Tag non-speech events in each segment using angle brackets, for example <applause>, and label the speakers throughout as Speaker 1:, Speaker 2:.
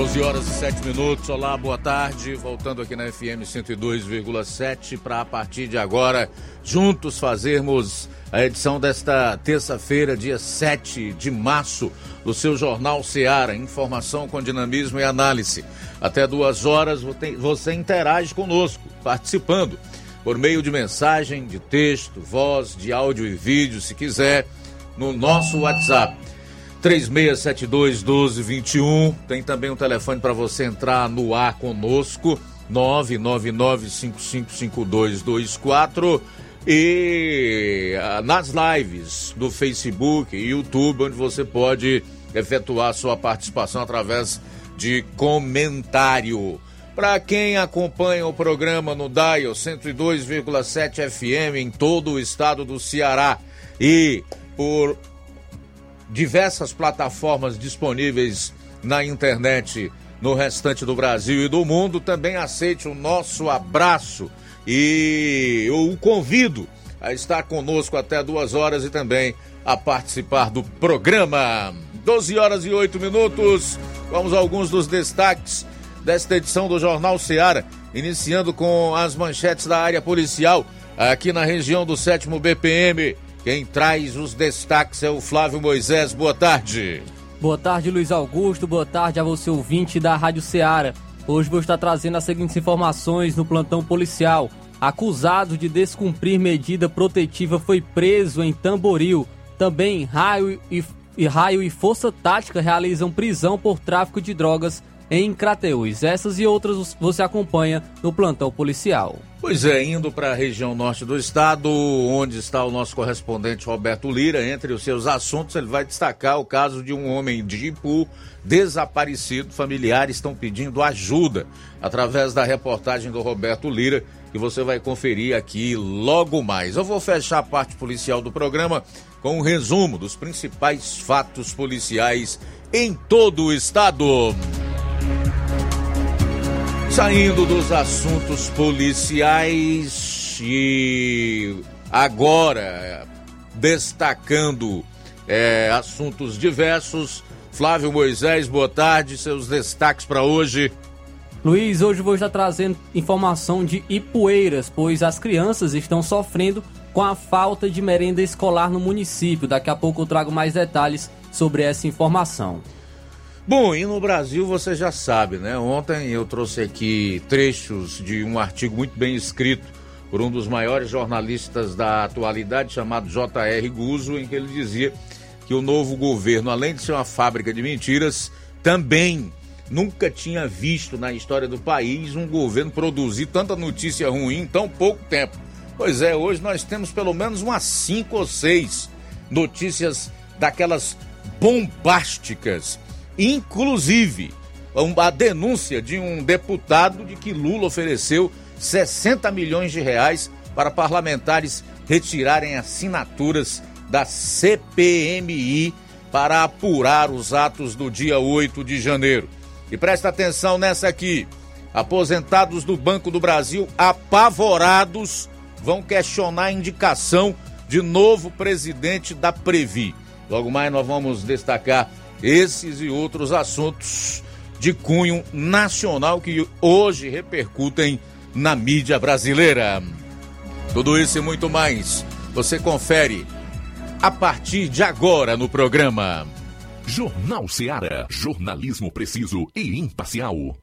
Speaker 1: 12 horas e 7 minutos. Olá, boa tarde. Voltando aqui na FM 102,7 para a partir de agora juntos fazermos a edição desta terça-feira, dia 7 de março, do seu Jornal Seara. Informação com dinamismo e análise. Até duas horas você interage conosco, participando por meio de mensagem, de texto, voz, de áudio e vídeo, se quiser, no nosso WhatsApp 3672 1221. Tem também um telefone para você entrar no ar conosco. 999555224 e ah, nas lives do Facebook e YouTube, onde você pode efetuar sua participação através de comentário. Para quem acompanha o programa no Dial 102,7 FM em todo o estado do Ceará e por diversas plataformas disponíveis na internet no restante do Brasil e do mundo. Também aceite o nosso abraço e o convido a estar conosco até duas horas e também a participar do programa. 12 horas e 8 minutos. Vamos a alguns dos destaques desta edição do Jornal Seara, iniciando com as manchetes da área policial aqui na região do 7 BPM. Quem traz os destaques é o Flávio Moisés. Boa tarde.
Speaker 2: Boa tarde, Luiz Augusto. Boa tarde a você, ouvinte da Rádio Ceará. Hoje vou estar trazendo as seguintes informações no plantão policial. Acusado de descumprir medida protetiva foi preso em Tamboril. Também raio e, e raio e força tática realizam prisão por tráfico de drogas em Crateús. Essas e outras você acompanha no plantão policial.
Speaker 1: Pois é, indo para a região norte do estado, onde está o nosso correspondente Roberto Lira, entre os seus assuntos, ele vai destacar o caso de um homem de Ipu desaparecido. Familiares estão pedindo ajuda através da reportagem do Roberto Lira, que você vai conferir aqui logo mais. Eu vou fechar a parte policial do programa com um resumo dos principais fatos policiais em todo o estado. Saindo dos assuntos policiais e agora destacando é, assuntos diversos. Flávio Moisés, boa tarde. Seus destaques para hoje.
Speaker 2: Luiz, hoje vou estar trazendo informação de Ipueiras, pois as crianças estão sofrendo com a falta de merenda escolar no município. Daqui a pouco eu trago mais detalhes sobre essa informação.
Speaker 1: Bom, e no Brasil você já sabe, né? Ontem eu trouxe aqui trechos de um artigo muito bem escrito por um dos maiores jornalistas da atualidade, chamado J.R. Guzzo, em que ele dizia que o novo governo, além de ser uma fábrica de mentiras, também nunca tinha visto na história do país um governo produzir tanta notícia ruim em tão pouco tempo. Pois é, hoje nós temos pelo menos umas cinco ou seis notícias daquelas bombásticas Inclusive, a denúncia de um deputado de que Lula ofereceu 60 milhões de reais para parlamentares retirarem assinaturas da CPMI para apurar os atos do dia 8 de janeiro. E presta atenção nessa aqui. Aposentados do Banco do Brasil apavorados vão questionar a indicação de novo presidente da Previ. Logo mais nós vamos destacar esses e outros assuntos de cunho nacional que hoje repercutem na mídia brasileira. Tudo isso e muito mais você confere a partir de agora no programa.
Speaker 3: Jornal Seara. Jornalismo preciso e imparcial.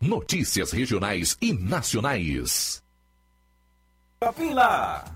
Speaker 3: Notícias regionais e nacionais.
Speaker 4: Lá.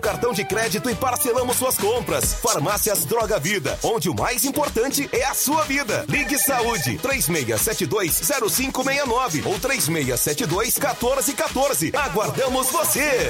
Speaker 5: cartão de crédito e parcelamos suas compras. Farmácias Droga Vida, onde o mais importante é a sua vida. Ligue Saúde 36720569 ou 36721414. Aguardamos você.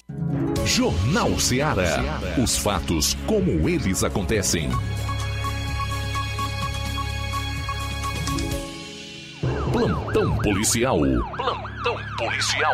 Speaker 3: Jornal Ceará. Os fatos como eles acontecem. Plantão policial. Plantão policial.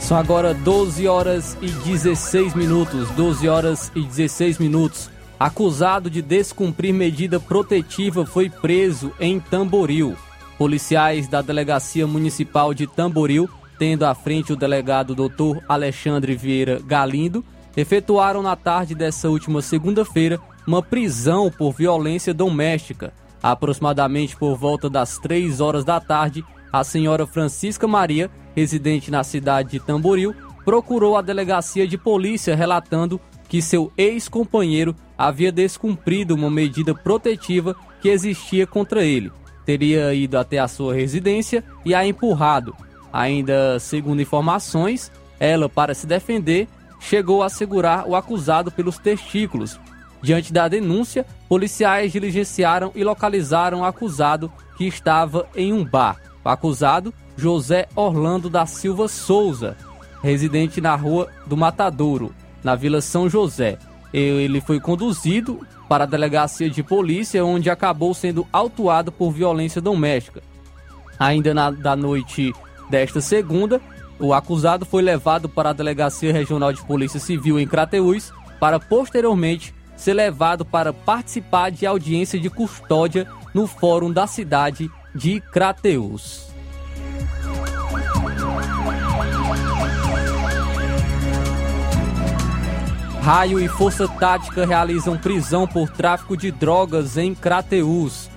Speaker 2: São agora 12 horas e 16 minutos. 12 horas e 16 minutos. Acusado de descumprir medida protetiva foi preso em Tamboril. Policiais da Delegacia Municipal de Tamboril, tendo à frente o delegado Dr. Alexandre Vieira Galindo, efetuaram na tarde dessa última segunda-feira uma prisão por violência doméstica. Aproximadamente por volta das 3 horas da tarde, a senhora Francisca Maria, residente na cidade de Tamboril, procurou a delegacia de polícia relatando que seu ex-companheiro havia descumprido uma medida protetiva que existia contra ele. Teria ido até a sua residência e a empurrado. Ainda segundo informações, ela, para se defender, chegou a segurar o acusado pelos testículos. Diante da denúncia, policiais diligenciaram e localizaram o acusado que estava em um bar. O acusado, José Orlando da Silva Souza, residente na rua do Matadouro, na Vila São José. Ele foi conduzido para a delegacia de polícia, onde acabou sendo autuado por violência doméstica. Ainda na da noite desta segunda, o acusado foi levado para a Delegacia Regional de Polícia Civil em Crateús para posteriormente ser levado para participar de audiência de custódia no fórum da cidade de Crateús. Raio e Força Tática realizam prisão por tráfico de drogas em Crateús.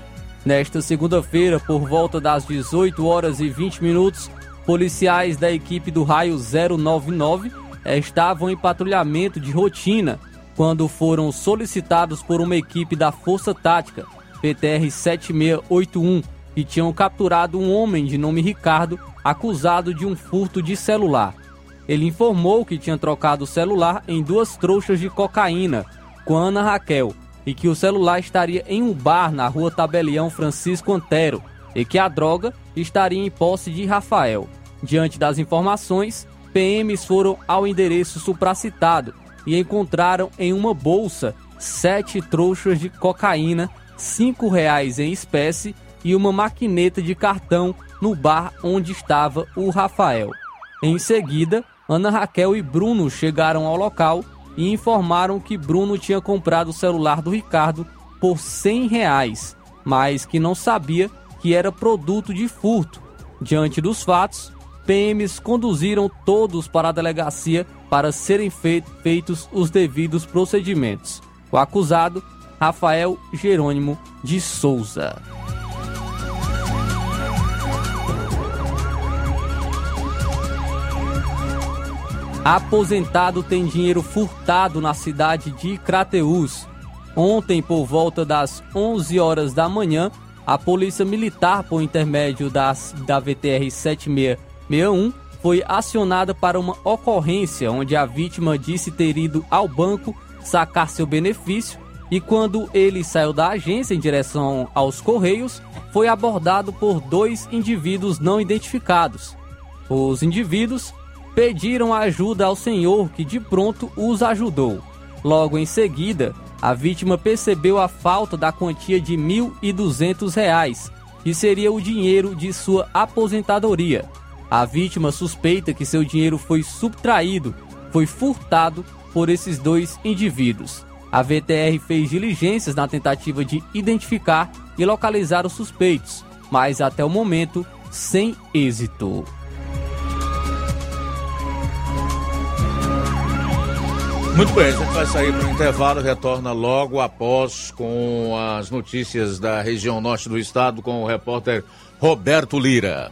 Speaker 2: Nesta segunda-feira, por volta das 18 horas e 20 minutos, policiais da equipe do Raio 099 estavam em patrulhamento de rotina quando foram solicitados por uma equipe da Força Tática, PTR 7681, que tinham capturado um homem de nome Ricardo acusado de um furto de celular. Ele informou que tinha trocado o celular em duas trouxas de cocaína com Ana Raquel e que o celular estaria em um bar na rua Tabelião Francisco Antero e que a droga estaria em posse de Rafael. Diante das informações, PMs foram ao endereço supracitado e encontraram em uma bolsa sete trouxas de cocaína, cinco reais em espécie e uma maquineta de cartão no bar onde estava o Rafael. Em seguida, Ana Raquel e Bruno chegaram ao local e informaram que Bruno tinha comprado o celular do Ricardo por 100 reais, mas que não sabia que era produto de furto. Diante dos fatos, PMs conduziram todos para a delegacia para serem feitos os devidos procedimentos. O acusado, Rafael Jerônimo de Souza. Aposentado tem dinheiro furtado na cidade de Crateús. Ontem, por volta das 11 horas da manhã, a Polícia Militar, por intermédio das, da VTR 7661, foi acionada para uma ocorrência onde a vítima disse ter ido ao banco sacar seu benefício e quando ele saiu da agência em direção aos Correios, foi abordado por dois indivíduos não identificados. Os indivíduos pediram ajuda ao senhor, que de pronto os ajudou. Logo em seguida, a vítima percebeu a falta da quantia de R$ 1.200, que seria o dinheiro de sua aposentadoria. A vítima suspeita que seu dinheiro foi subtraído, foi furtado por esses dois indivíduos. A VTR fez diligências na tentativa de identificar e localizar os suspeitos, mas até o momento sem êxito.
Speaker 1: Muito bem, a gente vai sair para o intervalo, retorna logo após com as notícias da região norte do estado com o repórter Roberto Lira.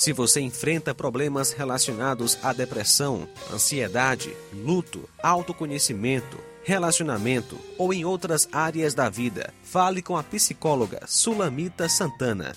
Speaker 6: Se você enfrenta problemas relacionados à depressão, ansiedade, luto, autoconhecimento, relacionamento ou em outras áreas da vida, fale com a psicóloga Sulamita Santana.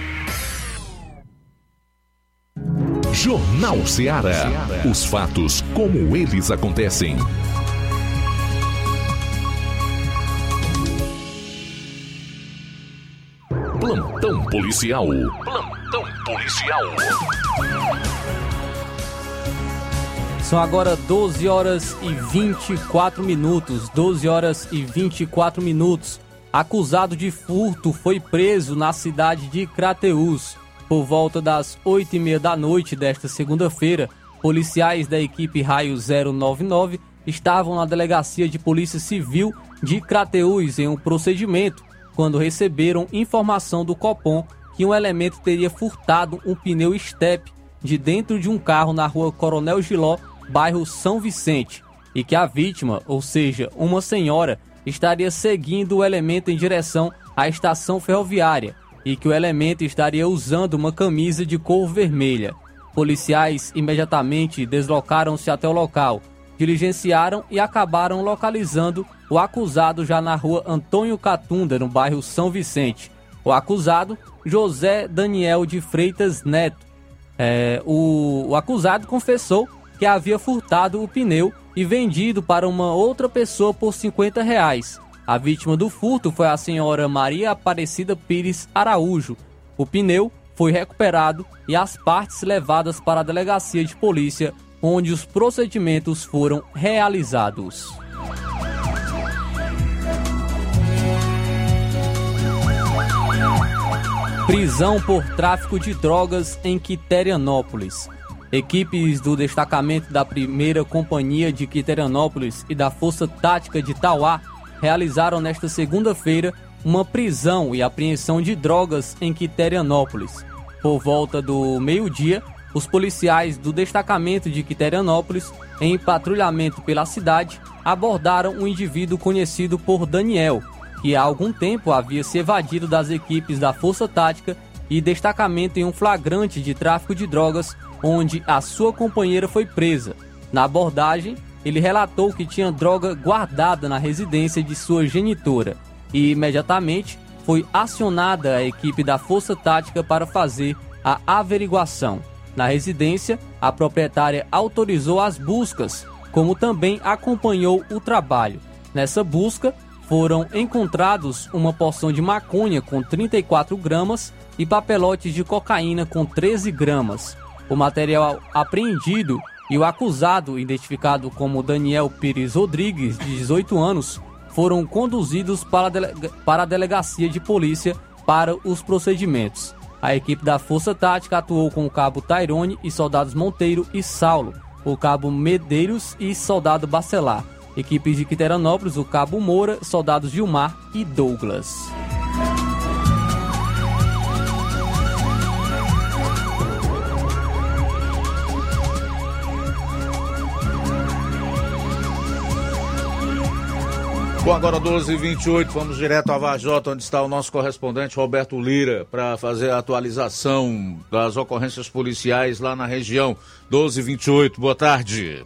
Speaker 7: Jornal Ceará. Os fatos como eles acontecem. Plantão policial. Plantão policial.
Speaker 2: São agora 12 horas e 24 minutos. 12 horas e 24 minutos. Acusado de furto foi preso na cidade de Crateús. Por volta das 8 e meia da noite desta segunda-feira, policiais da equipe Raio 099 estavam na delegacia de Polícia Civil de Crateús em um procedimento quando receberam informação do Copom que um elemento teria furtado um pneu estepe de dentro de um carro na rua Coronel Giló, bairro São Vicente, e que a vítima, ou seja, uma senhora, estaria seguindo o elemento em direção à estação ferroviária e que o elemento estaria usando uma camisa de cor vermelha. Policiais imediatamente deslocaram-se até o local, diligenciaram e acabaram localizando o acusado já na rua Antônio Catunda, no bairro São Vicente. O acusado, José Daniel de Freitas Neto. É, o, o acusado confessou que havia furtado o pneu e vendido para uma outra pessoa por 50 reais. A vítima do furto foi a senhora Maria Aparecida Pires Araújo. O pneu foi recuperado e as partes levadas para a delegacia de polícia, onde os procedimentos foram realizados. Prisão por tráfico de drogas em Quiterianópolis. Equipes do destacamento da primeira companhia de Quiterianópolis e da Força Tática de Tauá realizaram nesta segunda-feira uma prisão e apreensão de drogas em Quiterianópolis. Por volta do meio-dia, os policiais do destacamento de Quiterianópolis, em patrulhamento pela cidade, abordaram um indivíduo conhecido por Daniel, que há algum tempo havia se evadido das equipes da Força Tática e destacamento em um flagrante de tráfico de drogas, onde a sua companheira foi presa. Na abordagem, ele relatou que tinha droga guardada na residência de sua genitora e imediatamente foi acionada a equipe da Força Tática para fazer a averiguação. Na residência, a proprietária autorizou as buscas, como também acompanhou o trabalho. Nessa busca, foram encontrados uma porção de maconha com 34 gramas e papelotes de cocaína com 13 gramas. O material apreendido e o acusado, identificado como Daniel Pires Rodrigues, de 18 anos, foram conduzidos para a, delega para a delegacia de polícia para os procedimentos. A equipe da Força Tática atuou com o cabo Tairone e soldados Monteiro e Saulo, o cabo Medeiros e soldado Bacelar. Equipes de Quiteranópolis, o cabo Moura, soldados Gilmar e Douglas.
Speaker 1: Bom, agora 12 h 28 vamos direto a Vajota, onde está o nosso correspondente Roberto Lira, para fazer a atualização das ocorrências policiais lá na região. 12 h 28 boa tarde.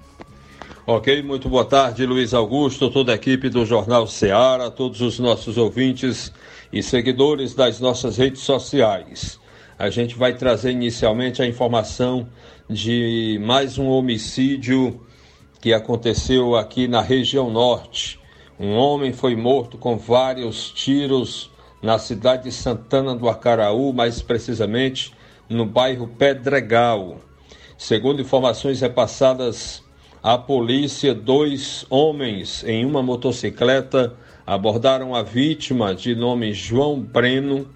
Speaker 8: Ok, muito boa tarde, Luiz Augusto, toda a equipe do Jornal Ceará, todos os nossos ouvintes e seguidores das nossas redes sociais. A gente vai trazer inicialmente a informação de mais um homicídio que aconteceu aqui na região norte. Um homem foi morto com vários tiros na cidade de Santana do Acaraú, mais precisamente no bairro Pedregal. Segundo informações repassadas à polícia, dois homens em uma motocicleta abordaram a vítima de nome João Breno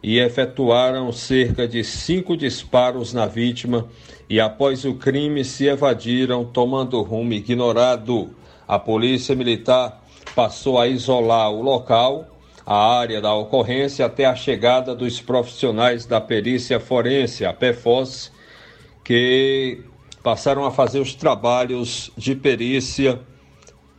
Speaker 8: e efetuaram cerca de cinco disparos na vítima e após o crime se evadiram tomando rumo ignorado. A polícia militar passou a isolar o local, a área da ocorrência, até a chegada dos profissionais da perícia forense, a PFOS, que passaram a fazer os trabalhos de perícia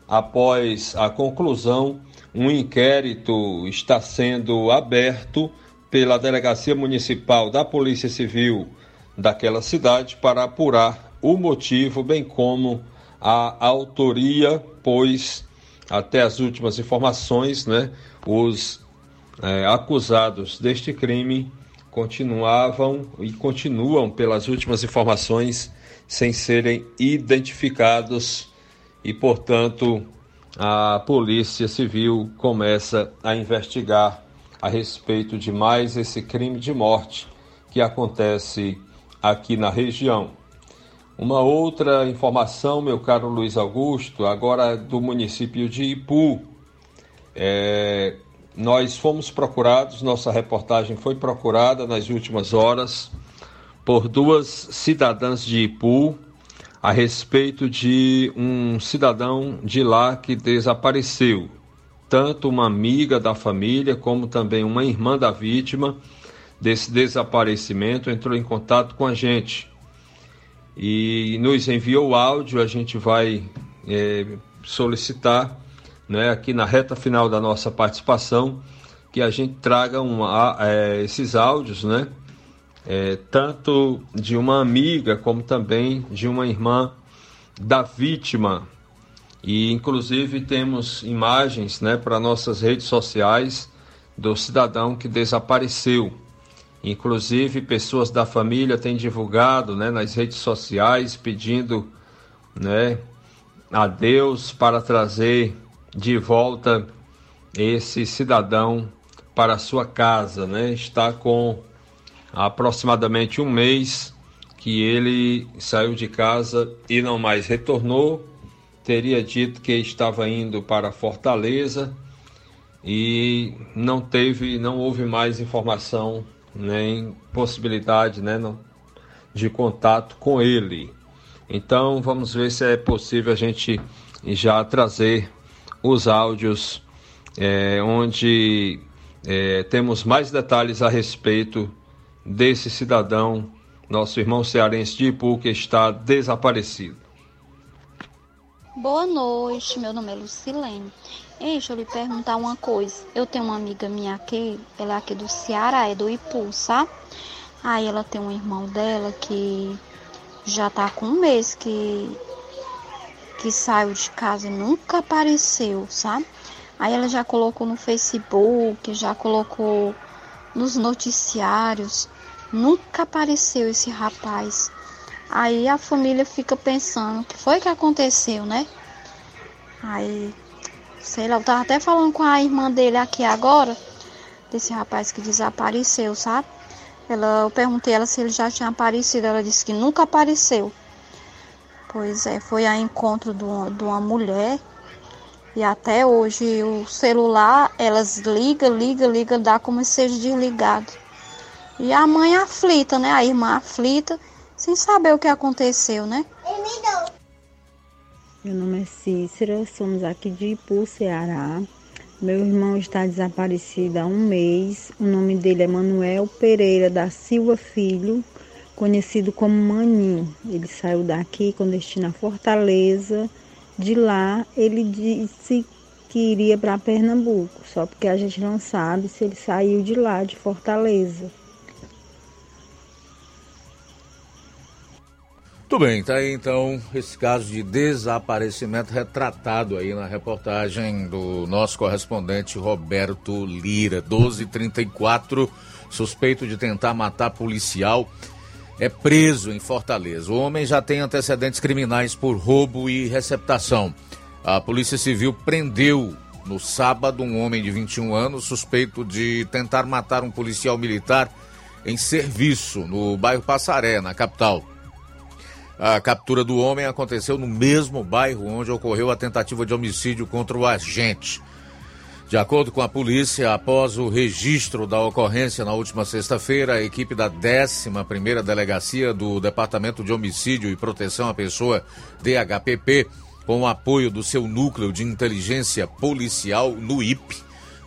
Speaker 8: após a conclusão. Um inquérito está sendo aberto pela Delegacia Municipal da Polícia Civil daquela cidade para apurar o motivo, bem como a autoria, pois até as últimas informações, né, os é, acusados deste crime continuavam e continuam, pelas últimas informações, sem serem identificados e, portanto, a Polícia Civil começa a investigar a respeito de mais esse crime de morte que acontece aqui na região. Uma outra informação, meu caro Luiz Augusto, agora do município de Ipu. É, nós fomos procurados, nossa reportagem foi procurada nas últimas horas por duas cidadãs de Ipu a respeito de um cidadão de lá que desapareceu. Tanto uma amiga da família como também uma irmã da vítima desse desaparecimento entrou em contato com a gente e nos enviou o áudio, a gente vai é, solicitar, né, aqui na reta final da nossa participação, que a gente traga uma, é, esses áudios, né, é, tanto de uma amiga como também de uma irmã da vítima. E inclusive temos imagens, né, para nossas redes sociais do cidadão que desapareceu. Inclusive, pessoas da família têm divulgado né, nas redes sociais pedindo né, a Deus para trazer de volta esse cidadão para a sua casa. Né? Está com aproximadamente um mês que ele saiu de casa e não mais retornou. Teria dito que estava indo para Fortaleza e não teve, não houve mais informação nem possibilidade né, de contato com ele. Então vamos ver se é possível a gente já trazer os áudios é, onde é, temos mais detalhes a respeito desse cidadão, nosso irmão cearense de Ipu, que está desaparecido.
Speaker 9: Boa noite, meu nome é Lucilene. Ei, deixa eu lhe perguntar uma coisa. Eu tenho uma amiga minha aqui, ela é aqui do Ceará, é do Ipu, sabe? Aí ela tem um irmão dela que já tá com um mês que, que saiu de casa e nunca apareceu, sabe? Aí ela já colocou no Facebook, já colocou nos noticiários. Nunca apareceu esse rapaz. Aí a família fica pensando o que foi que aconteceu, né? Aí Sei lá, eu tava até falando com a irmã dele aqui agora, desse rapaz que desapareceu, sabe? Ela, eu perguntei ela se ele já tinha aparecido, ela disse que nunca apareceu. Pois é, foi a encontro de uma, de uma mulher E até hoje o celular, elas ligam, ligam, ligam, dá como se seja desligado. E a mãe aflita, né? A irmã aflita, sem saber o que aconteceu, né?
Speaker 10: Meu nome é Cícera, somos aqui de Ipu, Ceará. Meu irmão está desaparecido há um mês. O nome dele é Manuel Pereira da Silva Filho, conhecido como Maninho. Ele saiu daqui com destino a Fortaleza. De lá, ele disse que iria para Pernambuco, só porque a gente não sabe se ele saiu de lá, de Fortaleza.
Speaker 1: Tudo bem, tá aí então esse caso de desaparecimento retratado aí na reportagem do nosso correspondente Roberto Lira. 1234, suspeito de tentar matar policial, é preso em Fortaleza. O homem já tem antecedentes criminais por roubo e receptação. A Polícia Civil prendeu no sábado um homem de 21 anos suspeito de tentar matar um policial militar em serviço no bairro Passaré, na capital. A captura do homem aconteceu no mesmo bairro onde ocorreu a tentativa de homicídio contra o agente. De acordo com a polícia, após o registro da ocorrência na última sexta-feira, a equipe da 11ª Delegacia do Departamento de Homicídio e Proteção à Pessoa, DHPP, com o apoio do seu núcleo de inteligência policial, NUIP,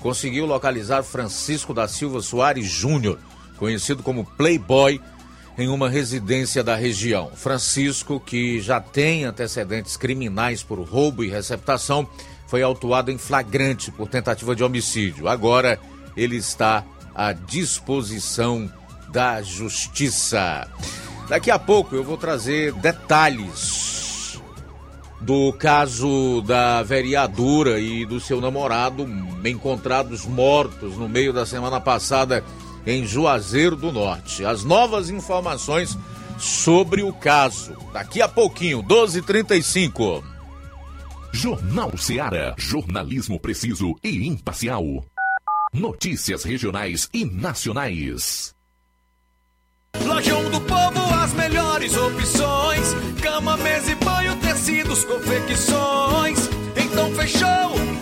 Speaker 1: conseguiu localizar Francisco da Silva Soares Júnior, conhecido como Playboy, em uma residência da região. Francisco, que já tem antecedentes criminais por roubo e receptação, foi autuado em flagrante por tentativa de homicídio. Agora ele está à disposição da justiça. Daqui a pouco eu vou trazer detalhes do caso da vereadora e do seu namorado encontrados mortos no meio da semana passada em Juazeiro do Norte. As novas informações sobre o caso. Daqui a pouquinho, 12h35.
Speaker 7: Jornal Seara. Jornalismo preciso e imparcial. Notícias regionais e nacionais.
Speaker 11: Lojão do Povo, as melhores opções: cama, mesa e banho, tecidos, confecções. Então fechou,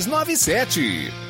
Speaker 7: 6297.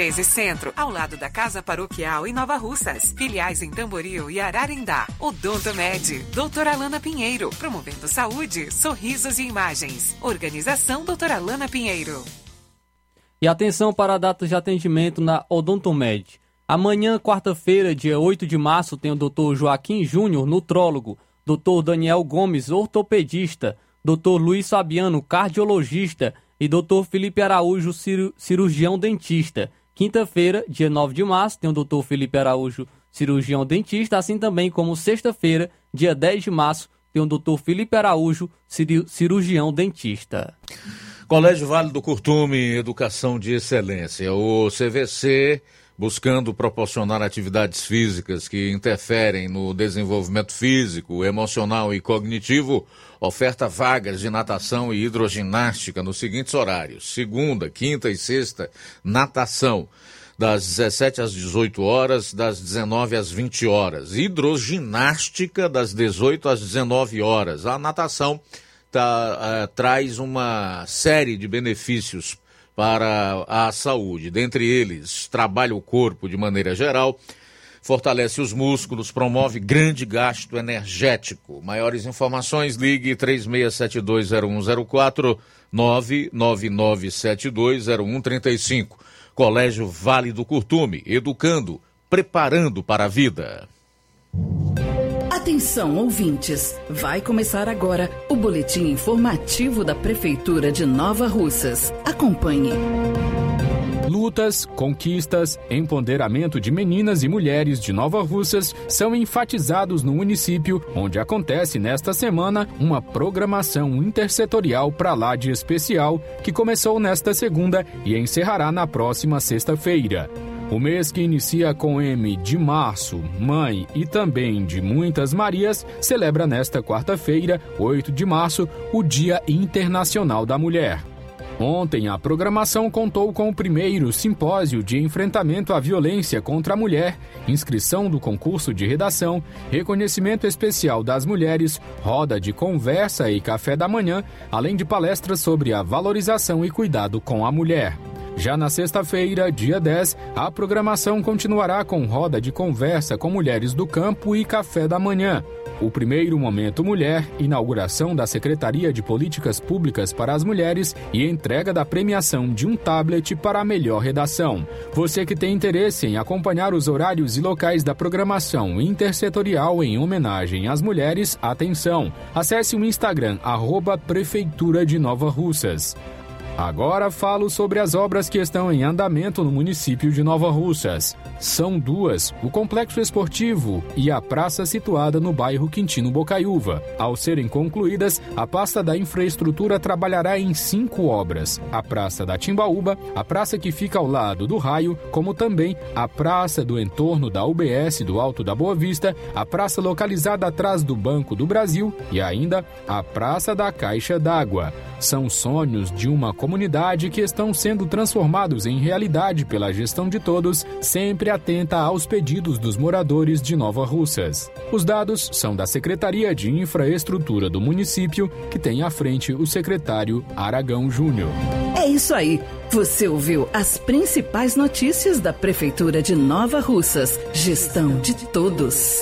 Speaker 12: Centro, ao lado da Casa Paroquial em Nova Russas. Filiais em Tamboril e Ararindá. Odonto Med, doutora Alana Pinheiro, promovendo saúde, sorrisos e imagens. Organização doutora Alana Pinheiro.
Speaker 2: E atenção para a data de atendimento na Odontomed. Amanhã, quarta-feira, dia 8 de março, tem o Dr. Joaquim Júnior, nutrólogo, Dr. Daniel Gomes, ortopedista, Dr. Luiz Fabiano, cardiologista e Dr. Felipe Araújo, cirurgião dentista. Quinta-feira, dia 9 de março, tem o Dr. Felipe Araújo, cirurgião dentista, assim também como sexta-feira, dia 10 de março, tem o Dr. Felipe Araújo, cirurgião dentista.
Speaker 1: Colégio Vale do Curtume, Educação de Excelência. O CVC, buscando proporcionar atividades físicas que interferem no desenvolvimento físico, emocional e cognitivo, oferta vagas de natação e hidroginástica nos seguintes horários: segunda, quinta e sexta, natação, das 17 às 18 horas, das 19 às 20 horas. Hidroginástica, das 18 às 19 horas. A natação tá, uh, traz uma série de benefícios para a saúde, dentre eles, trabalha o corpo de maneira geral fortalece os músculos, promove grande gasto energético. Maiores informações, ligue 36720104 999720135. Colégio Vale do Curtume, educando, preparando para a vida.
Speaker 13: Atenção, ouvintes! Vai começar agora o boletim informativo da Prefeitura de Nova Russas. Acompanhe.
Speaker 14: Lutas, conquistas, empoderamento de meninas e mulheres de Nova Russas são enfatizados no município, onde acontece nesta semana uma programação intersetorial para lá de especial que começou nesta segunda e encerrará na próxima sexta-feira. O mês que inicia com M de março, mãe e também de muitas Marias, celebra nesta quarta-feira, 8 de março, o Dia Internacional da Mulher. Ontem, a programação contou com o primeiro simpósio de enfrentamento à violência contra a mulher, inscrição do concurso de redação, reconhecimento especial das mulheres, roda de conversa e café da manhã, além de palestras sobre a valorização e cuidado com a mulher. Já na sexta-feira, dia 10, a programação continuará com roda de conversa com mulheres do campo e café da manhã. O primeiro Momento Mulher, inauguração da Secretaria de Políticas Públicas para as Mulheres e entrega da premiação de um tablet para a melhor redação. Você que tem interesse em acompanhar os horários e locais da programação intersetorial em homenagem às mulheres, atenção! Acesse o Instagram, arroba Prefeitura de Nova Russas. Agora falo sobre as obras que estão em andamento no município de Nova Russas. São duas: o complexo esportivo e a praça situada no bairro Quintino Bocaiúva. Ao serem concluídas, a pasta da infraestrutura trabalhará em cinco obras: a praça da Timbaúba, a praça que fica ao lado do raio, como também a praça do entorno da UBS do Alto da Boa Vista, a praça localizada atrás do Banco do Brasil e ainda a praça da Caixa d'Água. São sonhos de uma comunidade que estão sendo transformados em realidade pela gestão de todos, sempre atenta aos pedidos dos moradores de Nova Russas. Os dados são da Secretaria de Infraestrutura do município, que tem à frente o secretário Aragão Júnior.
Speaker 13: É isso aí. Você ouviu as principais notícias da Prefeitura de Nova Russas. Gestão de todos.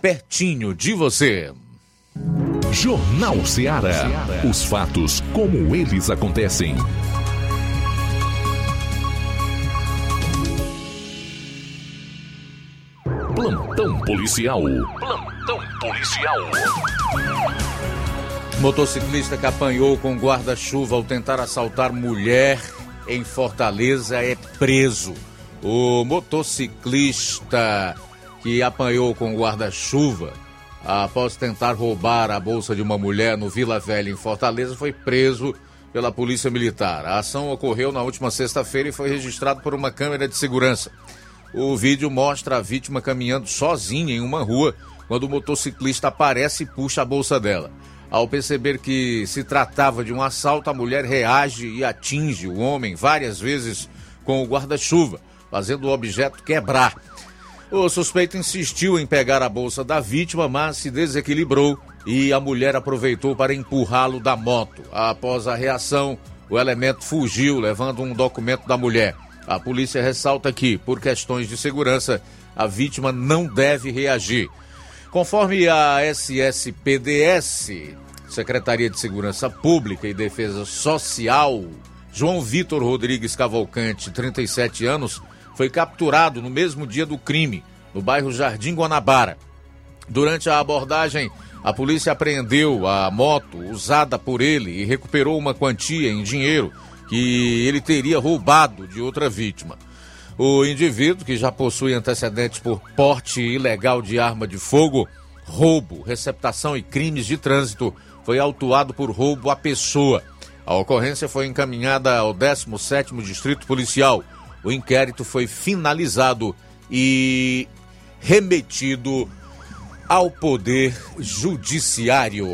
Speaker 1: pertinho de você.
Speaker 15: Jornal Ceará. Os fatos como eles acontecem. Plantão policial. Plantão policial.
Speaker 1: Motociclista que apanhou com guarda-chuva ao tentar assaltar mulher em Fortaleza é preso. O motociclista que apanhou com guarda-chuva após tentar roubar a bolsa de uma mulher no Vila Velha, em Fortaleza, foi preso pela Polícia Militar. A ação ocorreu na última sexta-feira e foi registrado por uma câmera de segurança. O vídeo mostra a vítima caminhando sozinha em uma rua quando o motociclista aparece e puxa a bolsa dela. Ao perceber que se tratava de um assalto, a mulher reage e atinge o homem várias vezes com o guarda-chuva, fazendo o objeto quebrar. O suspeito insistiu em pegar a bolsa da vítima, mas se desequilibrou e a mulher aproveitou para empurrá-lo da moto. Após a reação, o elemento fugiu, levando um documento da mulher. A polícia ressalta que, por questões de segurança, a vítima não deve reagir. Conforme a SSPDS, Secretaria de Segurança Pública e Defesa Social, João Vitor Rodrigues Cavalcante, 37 anos, foi capturado no mesmo dia do crime, no bairro Jardim Guanabara. Durante a abordagem, a polícia apreendeu a moto usada por ele e recuperou uma quantia em dinheiro que ele teria roubado de outra vítima. O indivíduo, que já possui antecedentes por porte ilegal de arma de fogo, roubo, receptação e crimes de trânsito, foi autuado por roubo à pessoa. A ocorrência foi encaminhada ao 17º Distrito Policial. O inquérito foi finalizado e remetido ao Poder Judiciário.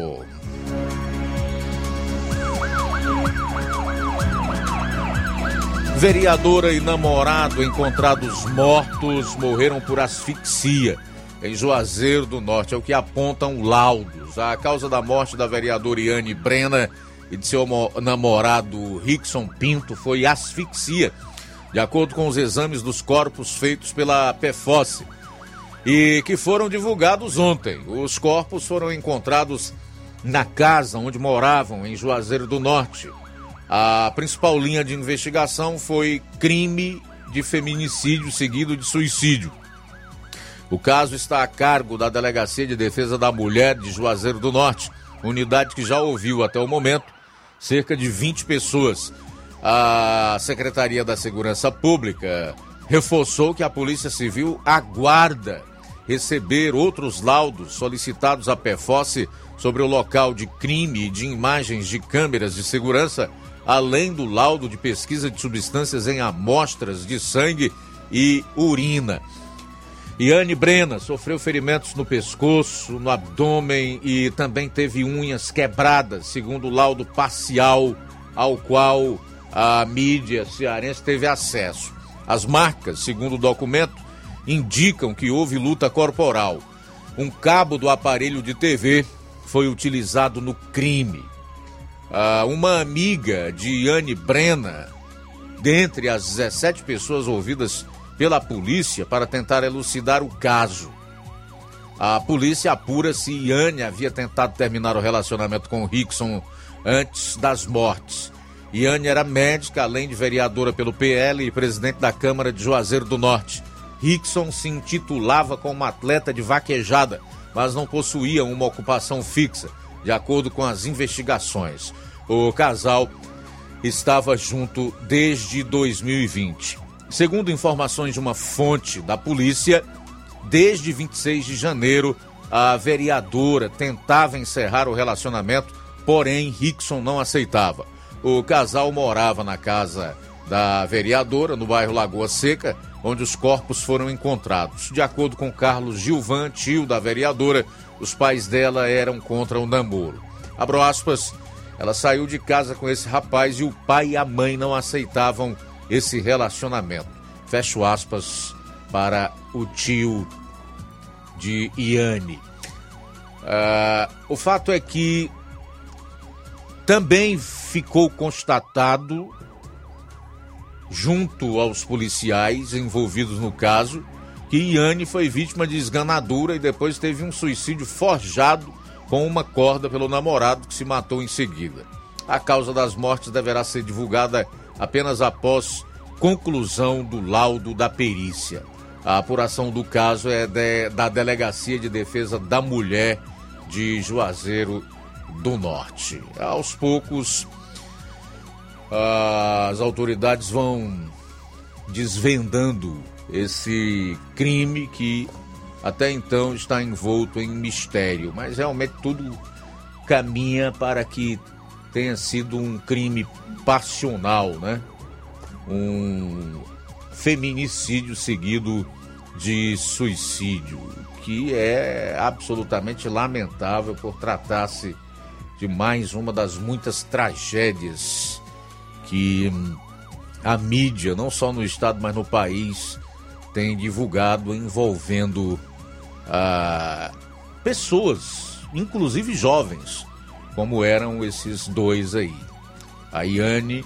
Speaker 1: Vereadora e namorado encontrados mortos morreram por asfixia em Juazeiro do Norte, é o que apontam laudos. A causa da morte da vereadora Iane Brena e de seu namorado Rickson Pinto foi asfixia, de acordo com os exames dos corpos feitos pela PFOSSE e que foram divulgados ontem. Os corpos foram encontrados na casa onde moravam, em Juazeiro do Norte. A principal linha de investigação foi crime de feminicídio seguido de suicídio. O caso está a cargo da Delegacia de Defesa da Mulher de Juazeiro do Norte, unidade que já ouviu até o momento cerca de 20 pessoas. A Secretaria da Segurança Pública reforçou que a Polícia Civil aguarda receber outros laudos solicitados à PFOSSE sobre o local de crime e de imagens de câmeras de segurança, além do laudo de pesquisa de substâncias em amostras de sangue e urina. Iane Brena sofreu ferimentos no pescoço, no abdômen e também teve unhas quebradas, segundo o laudo parcial ao qual a mídia cearense teve acesso. As marcas, segundo o documento, indicam que houve luta corporal. Um cabo do aparelho de TV foi utilizado no crime. Ah, uma amiga de Iane Brena, dentre as 17 pessoas ouvidas pela polícia para tentar elucidar o caso. A polícia apura se Iane havia tentado terminar o relacionamento com Rickson antes das mortes. Iane era médica, além de vereadora pelo PL e presidente da Câmara de Juazeiro do Norte. Rickson se intitulava como atleta de vaquejada, mas não possuía uma ocupação fixa, de acordo com as investigações. O casal estava junto desde 2020. Segundo informações de uma fonte da polícia, desde 26 de janeiro, a vereadora tentava encerrar o relacionamento, porém Rickson não aceitava. O casal morava na casa da vereadora no bairro Lagoa Seca, onde os corpos foram encontrados. De acordo com Carlos Gilvan, tio da vereadora, os pais dela eram contra o namoro. Abro aspas, ela saiu de casa com esse rapaz e o pai e a mãe não aceitavam esse relacionamento. Fecho aspas para o tio de Iane. Ah, o fato é que também ficou constatado, junto aos policiais envolvidos no caso, que Iane foi vítima de esganadura e depois teve um suicídio forjado com uma corda pelo namorado que se matou em seguida. A causa das mortes deverá ser divulgada apenas após conclusão do laudo da perícia. A apuração do caso é de, da Delegacia de Defesa da Mulher de Juazeiro do Norte. Aos poucos, as autoridades vão desvendando esse crime que até então está envolto em mistério, mas realmente tudo caminha para que tenha sido um crime passional, né? Um feminicídio seguido de suicídio, que é absolutamente lamentável por tratar-se de mais uma das muitas tragédias que a mídia, não só no estado, mas no país, tem divulgado envolvendo ah, pessoas, inclusive jovens, como eram esses dois aí, a Iane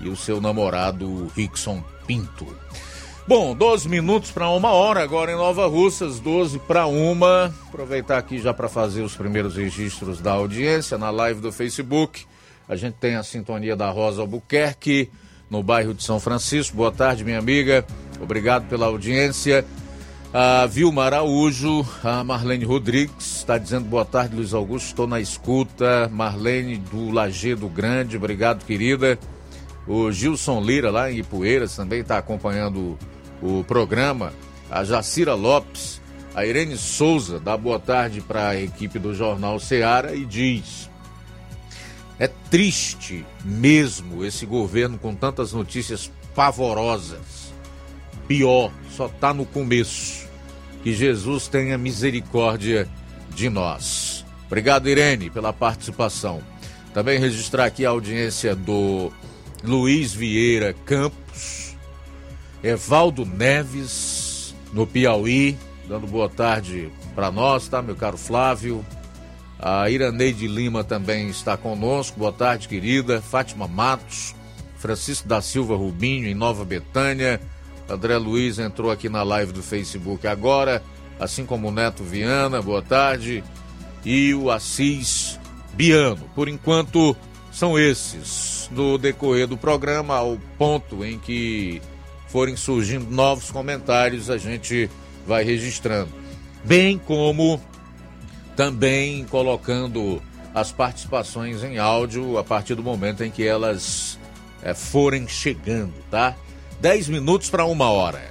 Speaker 1: e o seu namorado Rickson Pinto. Bom, 12 minutos para uma hora, agora em Nova Russas, 12 para uma. Aproveitar aqui já para fazer os primeiros registros da audiência na live do Facebook. A gente tem a sintonia da Rosa Albuquerque, no bairro de São Francisco. Boa tarde, minha amiga. Obrigado pela audiência. A Vilma Araújo, a Marlene Rodrigues, está dizendo boa tarde, Luiz Augusto. Estou na escuta. Marlene do Lagedo Grande, obrigado, querida. O Gilson Lira, lá em Ipueiras, também está acompanhando o programa. A Jacira Lopes, a Irene Souza, dá boa tarde para a equipe do Jornal Seara e diz: É triste mesmo esse governo com tantas notícias pavorosas. Pior, só está no começo. Que Jesus tenha misericórdia de nós. Obrigado, Irene, pela participação. Também registrar aqui a audiência do Luiz Vieira Campos, Evaldo Neves, no Piauí, dando boa tarde para nós, tá, meu caro Flávio? A Iraneide Lima também está conosco, boa tarde, querida. Fátima Matos, Francisco da Silva Rubinho, em Nova Betânia. André Luiz entrou aqui na live do Facebook agora, assim como o Neto Viana, boa tarde. E o Assis Biano. Por enquanto, são esses. No decorrer do programa, ao ponto em que forem surgindo novos comentários, a gente vai registrando. Bem como também colocando as participações em áudio a partir do momento em que elas é, forem chegando, tá? 10 minutos para uma hora.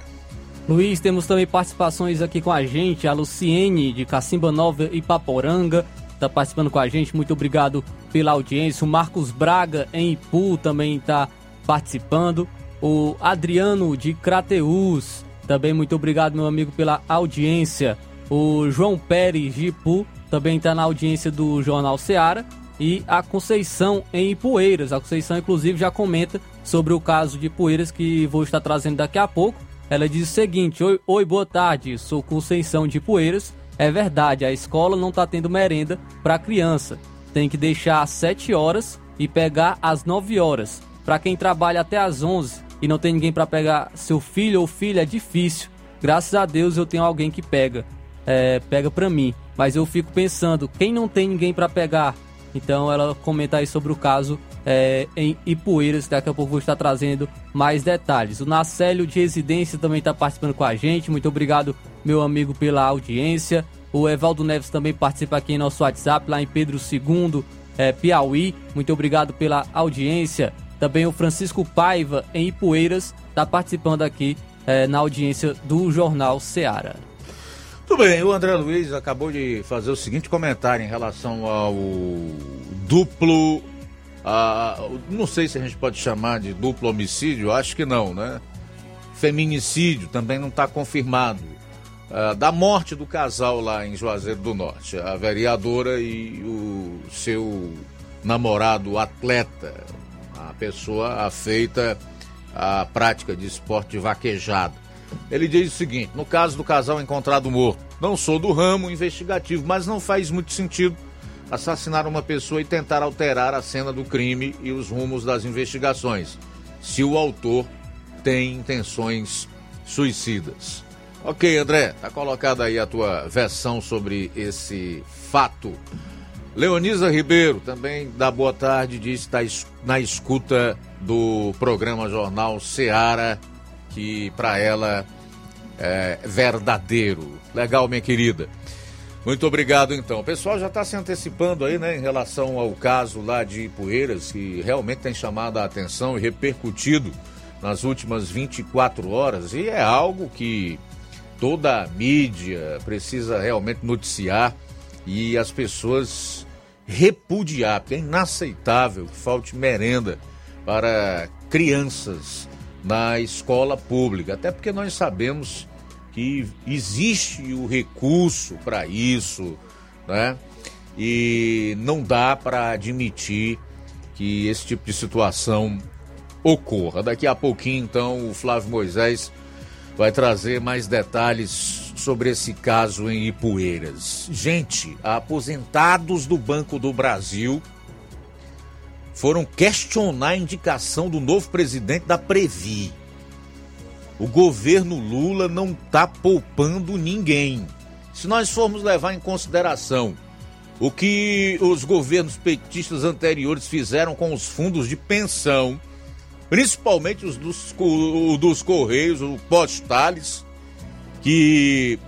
Speaker 2: Luiz, temos também participações aqui com a gente, a Luciene de Cacimba Nova e Paporanga está participando com a gente, muito obrigado pela audiência. O Marcos Braga em Ipu também está participando. O Adriano de Crateus, também muito obrigado, meu amigo, pela audiência. O João Pérez de Ipu também está na audiência do Jornal Seara. E a Conceição em Ipueiras. A Conceição, inclusive, já comenta sobre o caso de Ipueiras que vou estar trazendo daqui a pouco. Ela diz o seguinte: Oi, oi boa tarde, sou Conceição de Ipueiras. É verdade, a escola não está tendo merenda para criança. Tem que deixar às 7 horas e pegar às 9 horas. Para quem trabalha até às 11 e não tem ninguém para pegar seu filho ou filha, é difícil. Graças a Deus eu tenho alguém que pega, é, pega para mim. Mas eu fico pensando, quem não tem ninguém para pegar? Então ela comenta aí sobre o caso é, em Ipueiras. Daqui a pouco vou estar trazendo mais detalhes. O Nacélio de Residência também está participando com a gente. Muito obrigado, meu amigo, pela audiência. O Evaldo Neves também participa aqui em nosso WhatsApp, lá em Pedro II, é, Piauí. Muito obrigado pela audiência. Também o Francisco Paiva, em Ipueiras, está participando aqui é, na audiência do Jornal Seara.
Speaker 1: Tudo bem, o André Luiz acabou de fazer o seguinte comentário em relação ao duplo Ah, não sei se a gente pode chamar de duplo homicídio, acho que não, né? Feminicídio também não está confirmado. Ah, da morte do casal lá em Juazeiro do Norte, a vereadora e o seu namorado atleta, a pessoa afeita à prática de esporte vaquejado. Ele diz o seguinte: no caso do casal encontrado morto, não sou do ramo investigativo, mas não faz muito sentido assassinar uma pessoa e tentar alterar a cena do crime e os rumos das investigações, se o autor tem intenções suicidas. Ok, André, tá colocada aí a tua versão sobre esse fato. Leonisa Ribeiro também dá boa tarde, diz que está na escuta do programa Jornal Seara, que para ela é verdadeiro. Legal, minha querida. Muito obrigado, então. O pessoal já está se antecipando aí, né, em relação ao caso lá de Ipueiras, que realmente tem chamado a atenção e repercutido nas últimas 24 horas, e é algo que toda a mídia precisa realmente noticiar e as pessoas repudiar, porque é inaceitável que falte merenda para crianças na escola pública, até porque nós sabemos que existe o recurso para isso, né? E não dá para admitir que esse tipo de situação ocorra. Daqui a pouquinho, então, o Flávio Moisés vai trazer mais detalhes sobre esse caso em Ipueiras. Gente, aposentados do Banco do Brasil foram questionar a indicação do novo presidente da Previ. O governo Lula não está poupando ninguém. Se nós formos levar em consideração o que os governos petistas anteriores fizeram com os fundos de pensão, principalmente os dos, dos Correios, os postales, que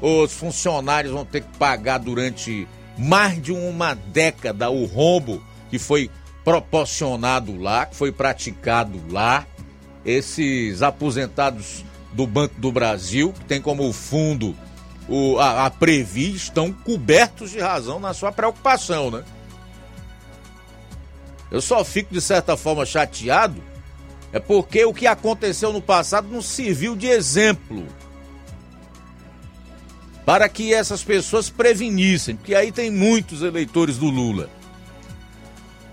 Speaker 1: os funcionários vão ter que pagar durante mais de uma década o rombo que foi proporcionado lá, que foi praticado lá esses aposentados do Banco do Brasil, que tem como fundo o, a, a Previ, estão cobertos de razão na sua preocupação, né? Eu só fico, de certa forma, chateado, é porque o que aconteceu no passado não serviu de exemplo para que essas pessoas prevenissem, porque aí tem muitos eleitores do Lula.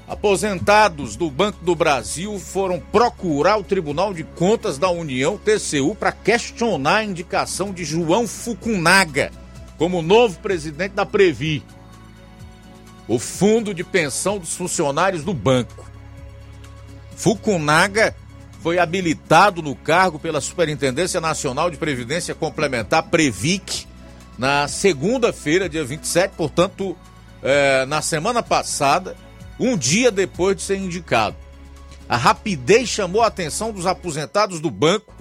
Speaker 1: Aposentados do Banco do Brasil foram procurar o Tribunal de Contas da União, TCU, para questionar a indicação de João Fukunaga como novo presidente da Previ, o fundo de pensão dos funcionários do banco. Fukunaga foi habilitado no cargo pela Superintendência Nacional de Previdência Complementar, Previc, na segunda-feira, dia 27, portanto, é, na semana passada, um dia depois de ser indicado. A rapidez chamou a atenção dos aposentados do banco,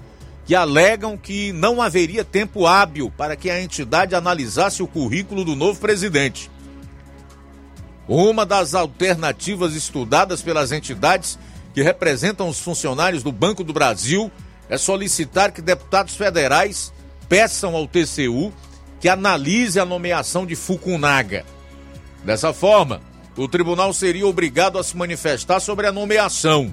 Speaker 1: que alegam que não haveria tempo hábil para que a entidade analisasse o currículo do novo presidente. Uma das alternativas estudadas pelas entidades que representam os funcionários do Banco do Brasil é solicitar que deputados federais peçam ao TCU que analise a nomeação de Fukunaga. Dessa forma, o tribunal seria obrigado a se manifestar sobre a nomeação.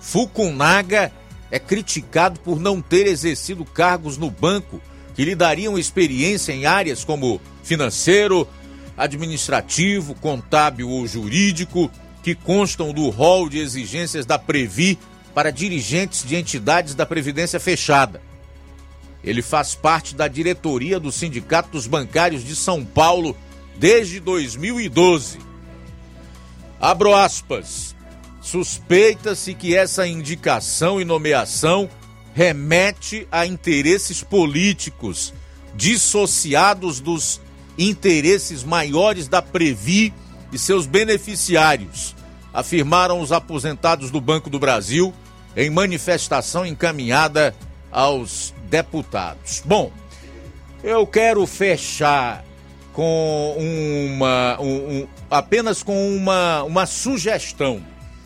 Speaker 1: Fukunaga é criticado por não ter exercido cargos no banco que lhe dariam experiência em áreas como financeiro, administrativo, contábil ou jurídico, que constam do rol de exigências da Previ para dirigentes de entidades da Previdência Fechada. Ele faz parte da diretoria do Sindicato dos Bancários de São Paulo desde 2012. Abro aspas. Suspeita-se que essa indicação e nomeação remete a interesses políticos dissociados dos interesses maiores da Previ e seus beneficiários, afirmaram os aposentados do Banco do Brasil em manifestação encaminhada aos deputados. Bom, eu quero fechar com uma um, um, apenas com uma, uma sugestão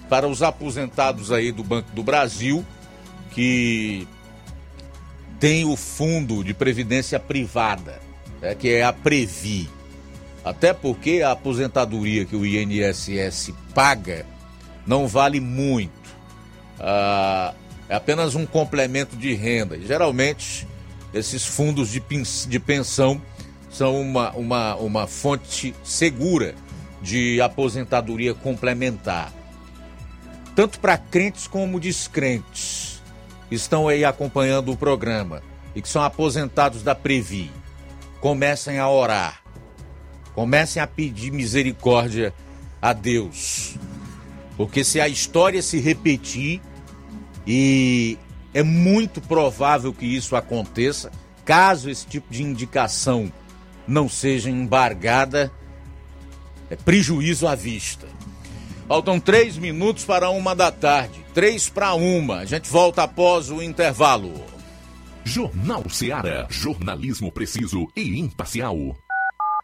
Speaker 1: para os aposentados aí do Banco do Brasil que tem o fundo de previdência privada, né, que é a Previ. Até porque a aposentadoria que o INSS paga não vale muito. Ah, é apenas um complemento de renda. E, geralmente, esses fundos de, pensão são uma, uma, uma fonte segura de aposentadoria complementar. Tanto para crentes como descrentes estão aí acompanhando o programa e que são aposentados da Previ. Comecem a orar. Comecem a pedir misericórdia a Deus. Porque se a história se repetir, e é muito provável que isso aconteça, caso esse tipo de indicação não seja embargada, é prejuízo à vista. Faltam três minutos para uma da tarde. Três para uma. A gente volta após o intervalo.
Speaker 15: Jornal Seara. Jornalismo preciso e imparcial.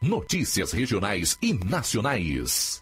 Speaker 15: Notícias regionais e nacionais.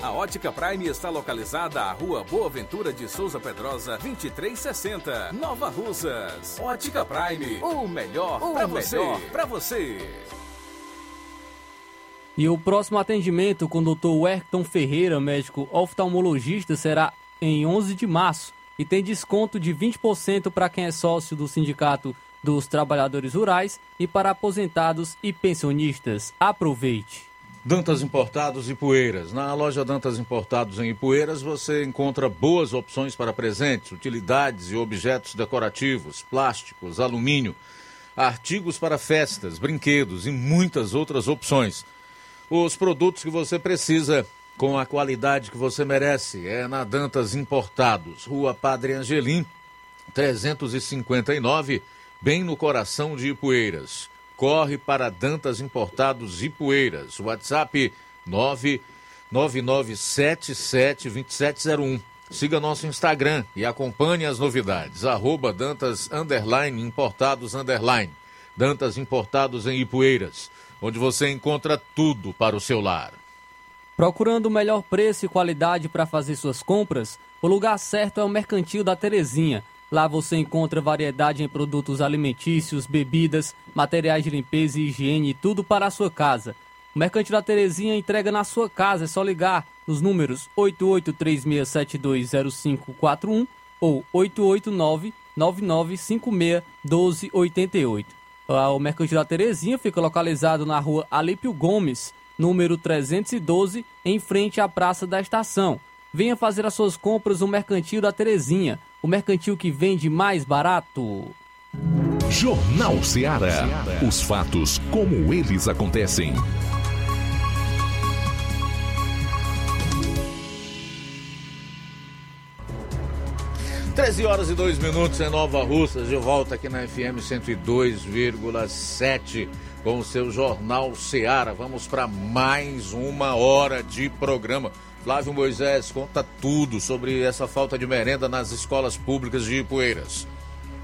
Speaker 4: A Ótica Prime está localizada à Rua Boa Ventura de Souza Pedrosa, 2360, Nova Russas. Ótica Prime, o melhor para você. Pra você.
Speaker 2: E o próximo atendimento com o Dr. Werton Ferreira, médico oftalmologista, será em 11 de março e tem desconto de 20% para quem é sócio do Sindicato dos Trabalhadores Rurais e para aposentados e pensionistas. Aproveite!
Speaker 1: Dantas Importados e Poeiras. Na loja Dantas Importados em Ipueiras você encontra boas opções para presentes, utilidades e objetos decorativos, plásticos, alumínio, artigos para festas, brinquedos e muitas outras opções. Os produtos que você precisa com a qualidade que você merece é na Dantas Importados, Rua Padre Angelim, 359, bem no coração de Ipueiras corre para Dantas Importados e Poeiras. WhatsApp 999772701. Siga nosso Instagram e acompanhe as novidades. Arroba Dantas Underline Importados Underline. Dantas Importados em Ipueiras, onde você encontra tudo para o seu lar.
Speaker 2: Procurando o melhor preço e qualidade para fazer suas compras, o lugar certo é o Mercantil da Terezinha Lá você encontra variedade em produtos alimentícios, bebidas, materiais de limpeza e higiene tudo para a sua casa. O Mercantil da Terezinha entrega na sua casa, é só ligar nos números 8836720541 ou 889-9956-1288. O Mercantil da Terezinha fica localizado na rua Alípio Gomes, número 312, em frente à Praça da Estação. Venha fazer as suas compras no Mercantil da Terezinha o mercantil que vende mais barato.
Speaker 15: Jornal Ceará. Os fatos como eles acontecem.
Speaker 1: Treze horas e dois minutos em Nova Russas, de volta aqui na FM 102,7 com o seu Jornal Ceará. Vamos para mais uma hora de programa. Flávio Moisés conta tudo sobre essa falta de merenda nas escolas públicas de Ipueiras.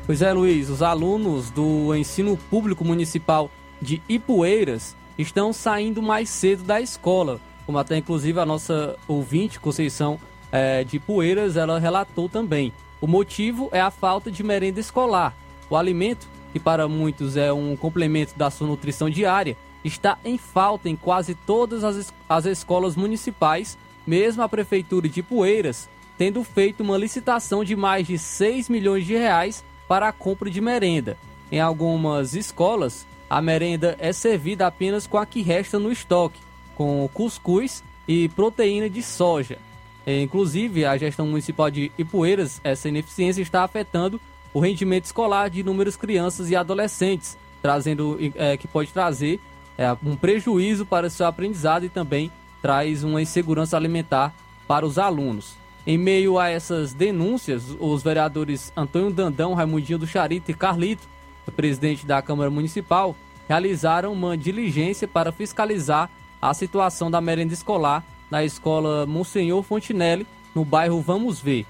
Speaker 2: Pois é, Luiz, os alunos do ensino público municipal de Ipueiras estão saindo mais cedo da escola, como até inclusive a nossa ouvinte, Conceição é, de Ipueiras, ela relatou também. O motivo é a falta de merenda escolar. O alimento, que para muitos é um complemento da sua nutrição diária, está em falta em quase todas as, as escolas municipais mesmo a Prefeitura de Poeiras tendo feito uma licitação de mais de 6 milhões de reais para a compra de merenda. Em algumas escolas, a merenda é servida apenas com a que resta no estoque, com cuscuz e proteína de soja. É, inclusive, a gestão municipal de Ipueiras, essa ineficiência está afetando o rendimento escolar de inúmeras crianças e adolescentes, trazendo é, que pode trazer é, um prejuízo para seu aprendizado e também traz uma insegurança alimentar para os alunos. Em meio a essas denúncias, os vereadores Antônio Dandão, Raimundinho do Charito e Carlito, presidente da Câmara Municipal, realizaram uma diligência para fiscalizar a situação da merenda escolar na escola Monsenhor Fontinelli, no bairro Vamos Ver.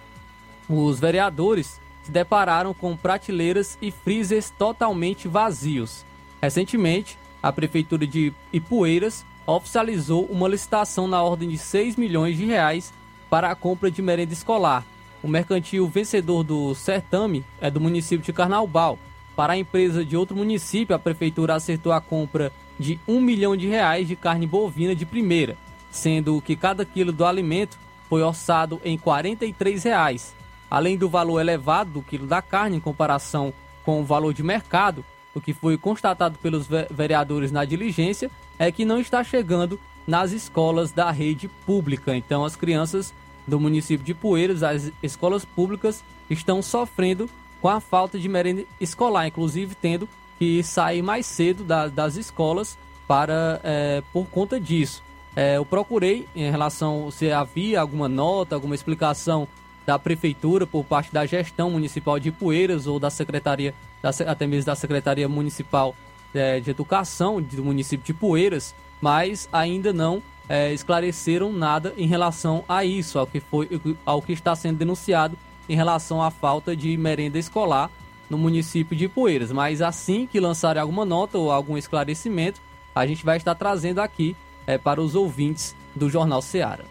Speaker 2: Os vereadores se depararam com prateleiras e freezers totalmente vazios. Recentemente, a Prefeitura de Ipueiras oficializou uma licitação na ordem de 6 milhões de reais para a compra de merenda escolar. O mercantil vencedor do certame é do município de Carnaubal. Para a empresa de outro município, a prefeitura acertou a compra de 1 milhão de reais de carne bovina de primeira, sendo que cada quilo do alimento foi orçado em 43 reais. Além do valor elevado do quilo da carne em comparação com o valor de mercado, o que foi constatado pelos vereadores na diligência é que não está chegando nas escolas da rede pública. Então, as crianças do município de Poeiras, as escolas públicas, estão sofrendo com a falta de merenda escolar, inclusive tendo que sair mais cedo da, das escolas para é, por conta disso. É, eu procurei em relação se havia alguma nota, alguma explicação da prefeitura por parte da gestão municipal de Poeiras ou da secretaria, da, até mesmo da secretaria municipal é, de Educação do município de Poeiras, mas ainda não é, esclareceram nada em relação a isso, ao que, foi, ao que está sendo denunciado em relação à falta de merenda escolar no município de Poeiras. Mas assim que lançarem alguma nota ou algum esclarecimento, a gente vai estar trazendo aqui é, para os ouvintes do Jornal Seara.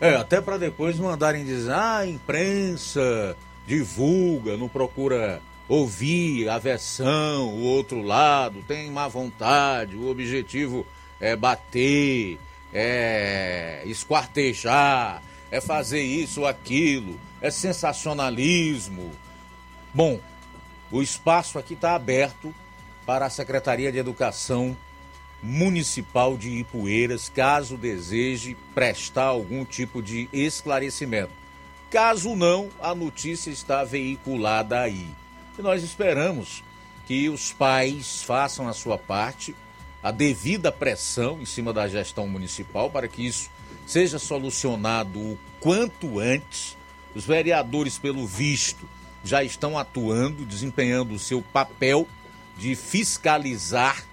Speaker 1: É, até para depois mandarem dizer, ah, imprensa divulga, não procura ouvir a versão, o outro lado, tem má vontade, o objetivo é bater, é esquartejar, é fazer isso ou aquilo, é sensacionalismo. Bom, o espaço aqui está aberto para a Secretaria de Educação Municipal de Ipueiras, caso deseje prestar algum tipo de esclarecimento. Caso não, a notícia está veiculada aí. E nós esperamos que os pais façam a sua parte, a devida pressão em cima da gestão municipal para que isso seja solucionado o quanto antes. Os vereadores, pelo visto, já estão atuando, desempenhando o seu papel de fiscalizar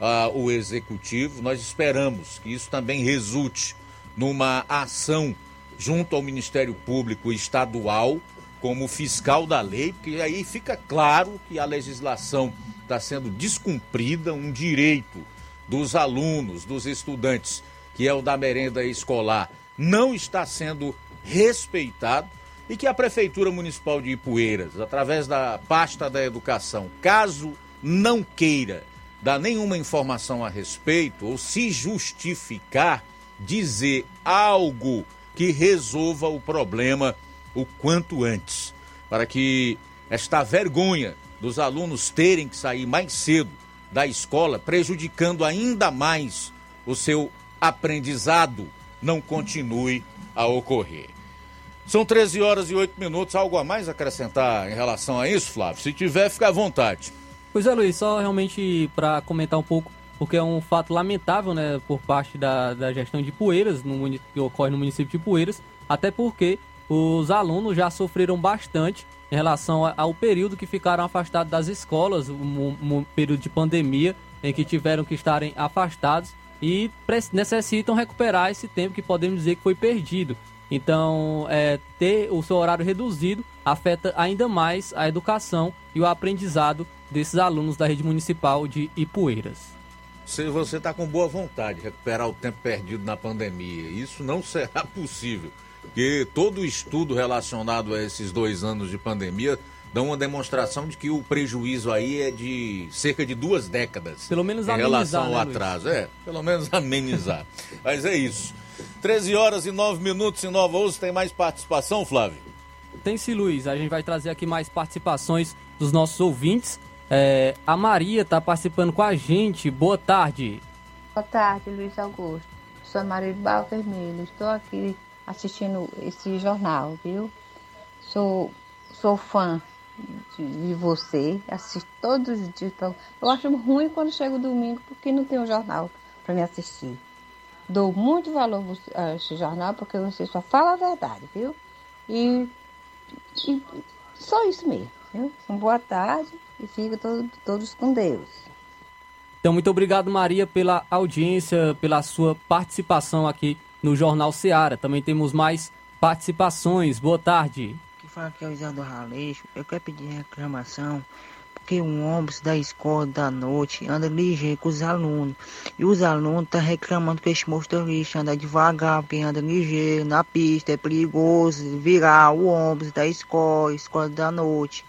Speaker 1: uh, o executivo. Nós esperamos que isso também resulte numa ação junto ao Ministério Público Estadual como fiscal da lei, porque aí fica claro que a legislação está sendo descumprida, um direito dos alunos, dos estudantes, que é o da merenda escolar, não está sendo respeitado e que a Prefeitura Municipal de Ipueiras, através da pasta da educação, caso não queira dar nenhuma informação a respeito ou se justificar, dizer algo que resolva o problema o quanto antes, para que esta vergonha dos alunos terem que sair mais cedo da escola, prejudicando ainda mais o seu aprendizado, não continue a ocorrer. São 13 horas e 8 minutos. Algo a mais acrescentar em relação a isso, Flávio? Se tiver, fica à vontade.
Speaker 2: Pois é, Luiz, só realmente para comentar um pouco, porque é um fato lamentável, né, por parte da, da gestão de Poeiras, no, que ocorre no município de Poeiras, até porque os alunos já sofreram bastante em relação ao período que ficaram afastados das escolas, um, período de pandemia em que tiveram que estarem afastados e necessitam recuperar esse tempo que podemos dizer que foi perdido. Então, é, ter o seu horário reduzido afeta ainda mais a educação e o aprendizado desses alunos da rede municipal de Ipueiras.
Speaker 1: Se você está com boa vontade de recuperar o tempo perdido na pandemia, isso não <laughs> será possível, porque todo estudo relacionado a esses dois anos de pandemia dá uma demonstração de que o prejuízo aí é de cerca de duas décadas.
Speaker 2: Pelo menos
Speaker 1: em
Speaker 2: amenizar,
Speaker 1: relação ao
Speaker 2: né,
Speaker 1: atraso. Luiz? É, pelo menos <laughs> amenizar. Mas é isso. 13 horas e 9 minutos em Nova Osso. Tem mais participação, Flávio?
Speaker 2: Tem sim, Luiz. A gente vai trazer aqui mais participações dos nossos ouvintes. É, a Maria está participando com a gente. Boa tarde.
Speaker 16: Boa tarde, Luiz Augusto. Sou a Maria de Barro Vermelho. Estou aqui assistindo esse jornal, viu? Sou, sou fã de, de você. Assisto todos os dias. Eu acho ruim quando chega o domingo porque não tem um jornal para me assistir. Dou muito valor a esse jornal porque você só fala a verdade, viu? E, e só isso mesmo, viu? Uma boa tarde e fica todo, todos com Deus.
Speaker 2: Então, muito obrigado, Maria, pela audiência, pela sua participação aqui no Jornal Seara. Também temos mais participações. Boa tarde.
Speaker 17: Que fala que é o Isador Raleixo. Eu quero pedir reclamação porque um ônibus da escola da noite anda ligeiro com os alunos. E os alunos estão tá reclamando que esse motorista anda devagar, porque anda ligeiro na pista, é perigoso virar o ônibus da escola, escola da noite.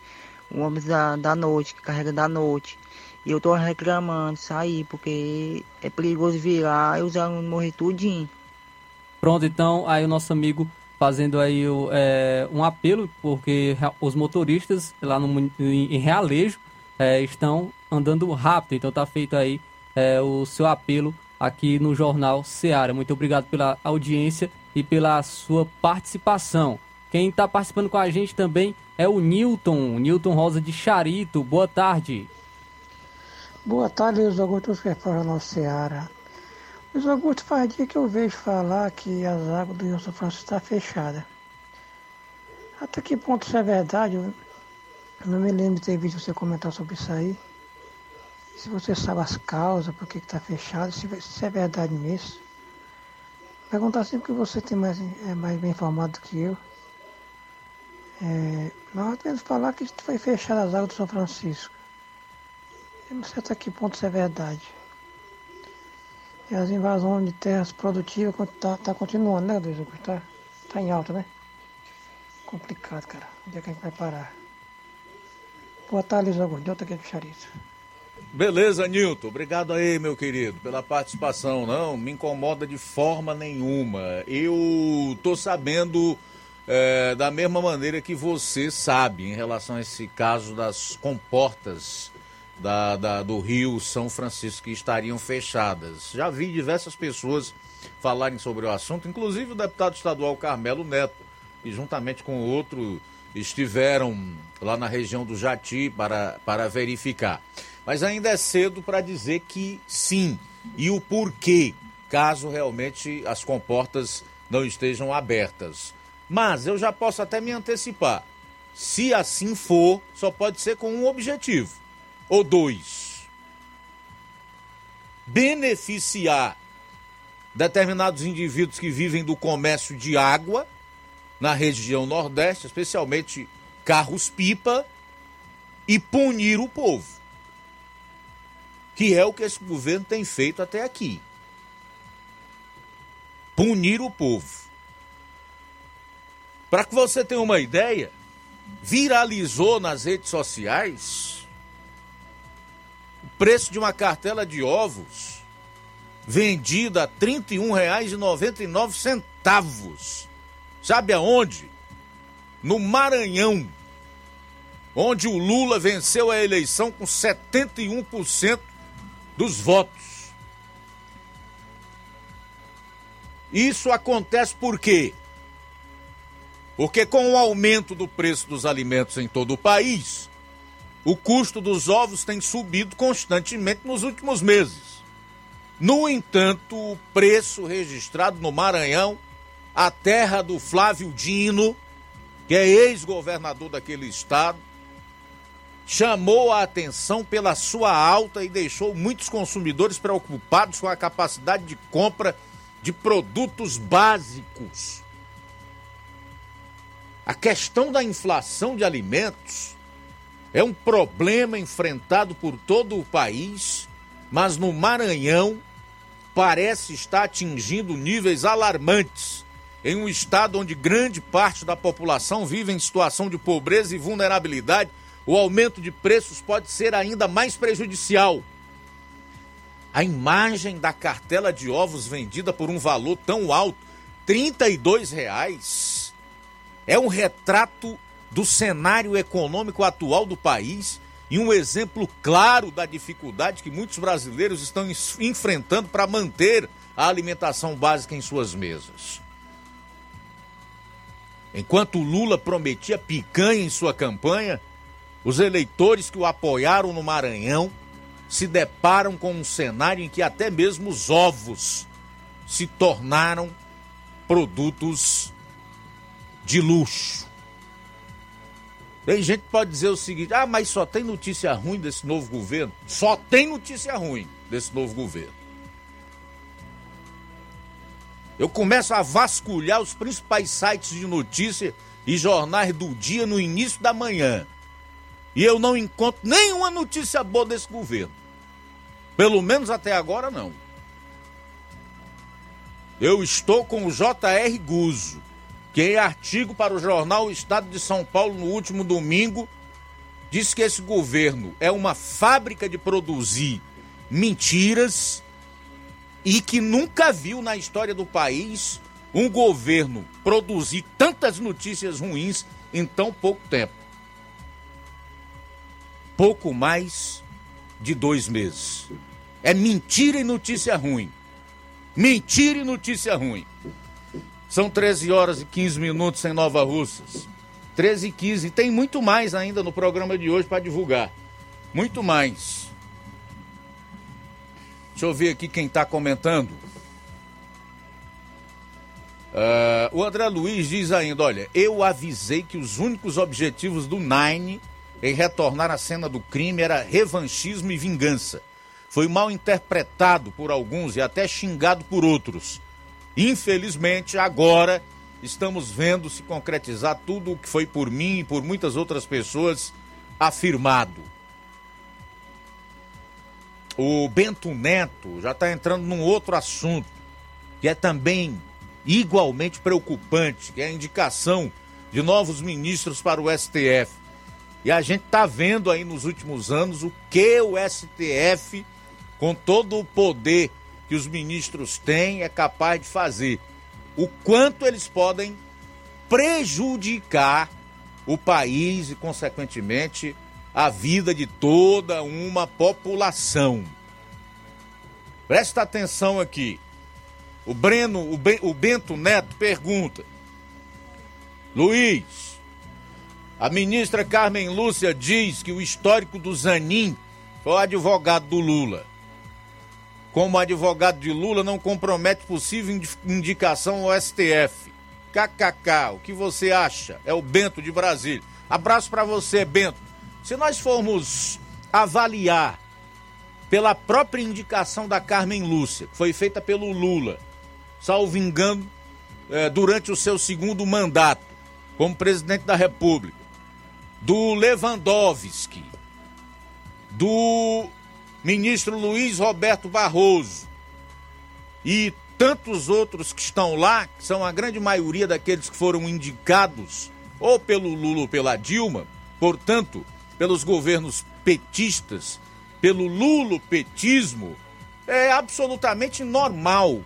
Speaker 17: O ônibus da, da noite, que carrega da noite. E eu tô reclamando sair, porque é perigoso virar e os alunos morrer tudinho.
Speaker 2: Pronto, então aí o nosso amigo fazendo aí é, um apelo, porque os motoristas lá no, em Realejo é, estão andando rápido. Então tá feito aí é, o seu apelo aqui no Jornal Seara. Muito obrigado pela audiência e pela sua participação. Quem está participando com a gente também é o Newton, Newton Rosa de Charito. Boa tarde.
Speaker 18: Boa tarde, Luiz Augusto para o Seara. Luiz Augusto, faz dia que eu vejo falar que as águas do Rio São Francisco estão tá fechadas. Até que ponto isso é verdade? Eu não me lembro de ter visto você comentar sobre isso aí. Se você sabe as causas, por que está fechado, se, se, é verdade mesmo. Perguntar sempre que você tem mais, é mais bem informado do que eu. É, nós temos falar que foi fechado as águas do São Francisco. Eu não sei até que ponto isso é verdade. E as invasões de terras produtivas está tá continuando, né, Deus? Está tá em alta, né? Complicado, cara. Onde é que a gente vai parar? Boa tarde, Luiz Augusto. De outra aqui do Charito.
Speaker 1: Beleza, Nilton. Obrigado aí, meu querido, pela participação. Não, me incomoda de forma nenhuma. Eu tô sabendo é, da mesma maneira que você sabe em relação a esse caso das comportas da, da, do Rio São Francisco que estariam fechadas. Já vi diversas pessoas falarem sobre o assunto, inclusive o deputado estadual Carmelo Neto, que juntamente com outro estiveram lá na região do Jati para, para verificar. Mas ainda é cedo para dizer que sim, e o porquê, caso realmente as comportas não estejam abertas. Mas eu já posso até me antecipar. Se assim for, só pode ser com um objetivo ou dois. Beneficiar determinados indivíduos que vivem do comércio de água na região Nordeste, especialmente carros-pipa, e punir o povo. Que é o que esse governo tem feito até aqui. Punir o povo. Para que você tenha uma ideia, viralizou nas redes sociais preço de uma cartela de ovos vendida a R$ 31,99. Sabe aonde? No Maranhão, onde o Lula venceu a eleição com 71% dos votos. Isso acontece por quê? Porque com o aumento do preço dos alimentos em todo o país, o custo dos ovos tem subido constantemente nos últimos meses. No entanto, o preço registrado no Maranhão, a terra do Flávio Dino, que é ex-governador daquele estado, chamou a atenção pela sua alta e deixou muitos consumidores preocupados com a capacidade de compra de produtos básicos. A questão da inflação de alimentos é um problema enfrentado por todo o país, mas no Maranhão parece estar atingindo níveis alarmantes em um estado onde grande parte da população vive em situação de pobreza e vulnerabilidade. O aumento de preços pode ser ainda mais prejudicial. A imagem da cartela de ovos vendida por um valor tão alto, 32 reais, é um retrato do cenário econômico atual do país e um exemplo claro da dificuldade que muitos brasileiros estão enfrentando para manter a alimentação básica em suas mesas. Enquanto Lula prometia picanha em sua campanha, os eleitores que o apoiaram no Maranhão se deparam com um cenário em que até mesmo os ovos se tornaram produtos de luxo. Tem gente que pode dizer o seguinte: ah, mas só tem notícia ruim desse novo governo? Só tem notícia ruim desse novo governo. Eu começo a vasculhar os principais sites de notícia e jornais do dia no início da manhã. E eu não encontro nenhuma notícia boa desse governo. Pelo menos até agora, não. Eu estou com o J.R. Guzo que em artigo para o jornal Estado de São Paulo no último domingo disse que esse governo é uma fábrica de produzir mentiras e que nunca viu na história do país um governo produzir tantas notícias ruins em tão pouco tempo. Pouco mais de dois meses. É mentira e notícia ruim. Mentira e notícia ruim. São 13 horas e 15 minutos em Nova Russas. 13 e 15. Tem muito mais ainda no programa de hoje para divulgar. Muito mais. Deixa eu ver aqui quem está comentando. Uh, o André Luiz diz ainda: olha, eu avisei que os únicos objetivos do Nine em retornar à cena do crime era revanchismo e vingança. Foi mal interpretado por alguns e até xingado por outros. Infelizmente, agora estamos vendo se concretizar tudo o que foi por mim e por muitas outras pessoas afirmado. O Bento Neto já está entrando num outro assunto, que é também igualmente preocupante, que é a indicação de novos ministros para o STF. E a gente está vendo aí nos últimos anos o que o STF, com todo o poder que os ministros têm, é capaz de fazer. O quanto eles podem prejudicar o país e, consequentemente, a vida de toda uma população. Presta atenção aqui. O Breno, o, ben, o Bento Neto pergunta: Luiz, a ministra Carmen Lúcia diz que o histórico do Zanin foi o advogado do Lula. Como advogado de Lula, não compromete possível indicação ao STF. KKK, o que você acha? É o Bento de Brasília. Abraço para você, Bento. Se nós formos avaliar pela própria indicação da Carmen Lúcia, que foi feita pelo Lula, salvo engano, é, durante o seu segundo mandato como presidente da República, do Lewandowski, do ministro Luiz Roberto Barroso e tantos outros que estão lá, que são a grande maioria daqueles que foram indicados ou pelo Lula ou pela Dilma, portanto, pelos governos petistas, pelo lulopetismo, é absolutamente normal.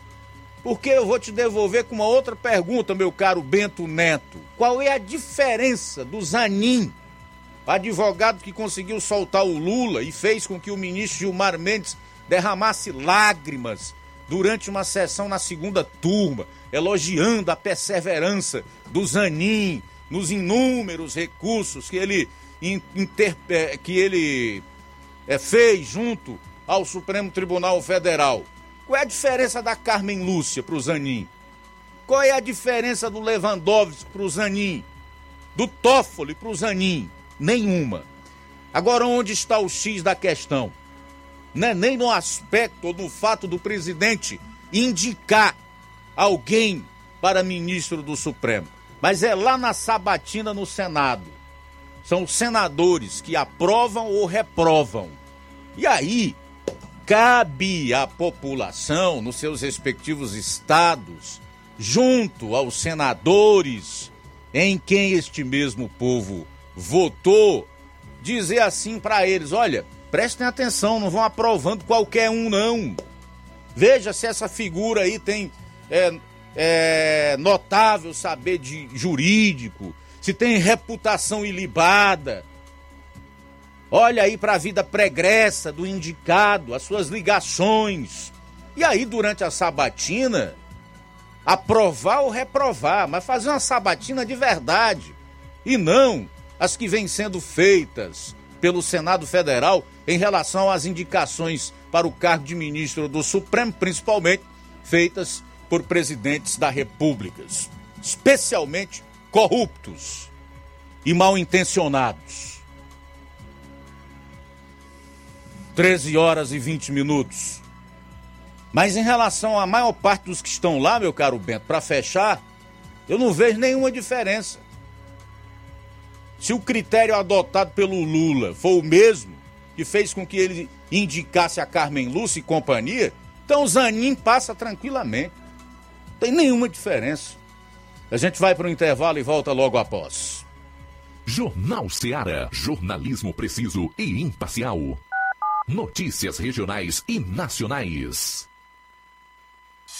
Speaker 1: Porque eu vou te devolver com uma outra pergunta, meu caro Bento Neto. Qual é a diferença do Zanin, advogado que conseguiu soltar o Lula e fez com que o ministro Gilmar Mendes derramasse lágrimas durante uma sessão na segunda turma, elogiando a perseverança do Zanin nos inúmeros recursos que ele inter, é, que ele é, fez junto ao Supremo Tribunal Federal. Qual é a diferença da Carmen Lúcia para o Zanin? Qual é a diferença do Lewandowski para o Zanin? Do Toffoli para o Zanin? Nenhuma. Agora, onde está o X da questão? É nem no aspecto ou no fato do presidente indicar alguém para ministro do Supremo, mas é lá na sabatina no Senado são os senadores que aprovam ou reprovam. E aí, cabe à população, nos seus respectivos estados, junto aos senadores em quem este mesmo povo votou, dizer assim para eles: olha, prestem atenção, não vão aprovando qualquer um, não. Veja se essa figura aí tem é, é, notável saber de jurídico, se tem reputação ilibada. Olha aí para a vida pregressa do indicado, as suas ligações. E aí, durante a sabatina, aprovar ou reprovar, mas fazer uma sabatina de verdade. E não as que vêm sendo feitas pelo Senado Federal em relação às indicações para o cargo de ministro do Supremo, principalmente feitas por presidentes da República, especialmente corruptos e mal intencionados. 13 horas e 20 minutos. Mas em relação à maior parte dos que estão lá, meu caro Bento, para fechar, eu não vejo nenhuma diferença. Se o critério adotado pelo Lula for o mesmo que fez com que ele indicasse a Carmen Lúcia e companhia, então o Zanin passa tranquilamente. Não tem nenhuma diferença. A gente vai para o intervalo e volta logo após.
Speaker 15: Jornal Seara. Jornalismo preciso e imparcial. Notícias regionais e nacionais.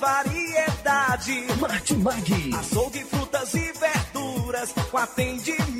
Speaker 19: Variedade.
Speaker 15: Martimag.
Speaker 19: Açougue, frutas e verduras. Com atendimento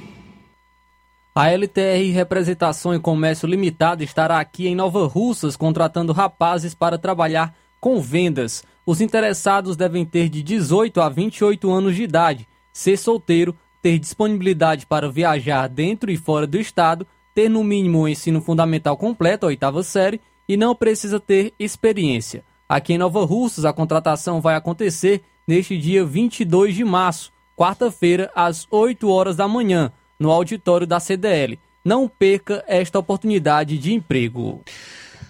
Speaker 2: A LTR Representação e Comércio Limitada estará aqui em Nova Russas contratando rapazes para trabalhar com vendas. Os interessados devem ter de 18 a 28 anos de idade, ser solteiro, ter disponibilidade para viajar dentro e fora do estado, ter no mínimo o ensino fundamental completo, a oitava série, e não precisa ter experiência. Aqui em Nova Russas, a contratação vai acontecer neste dia 22 de março, quarta-feira, às 8 horas da manhã no auditório da CDL. Não perca esta oportunidade de emprego.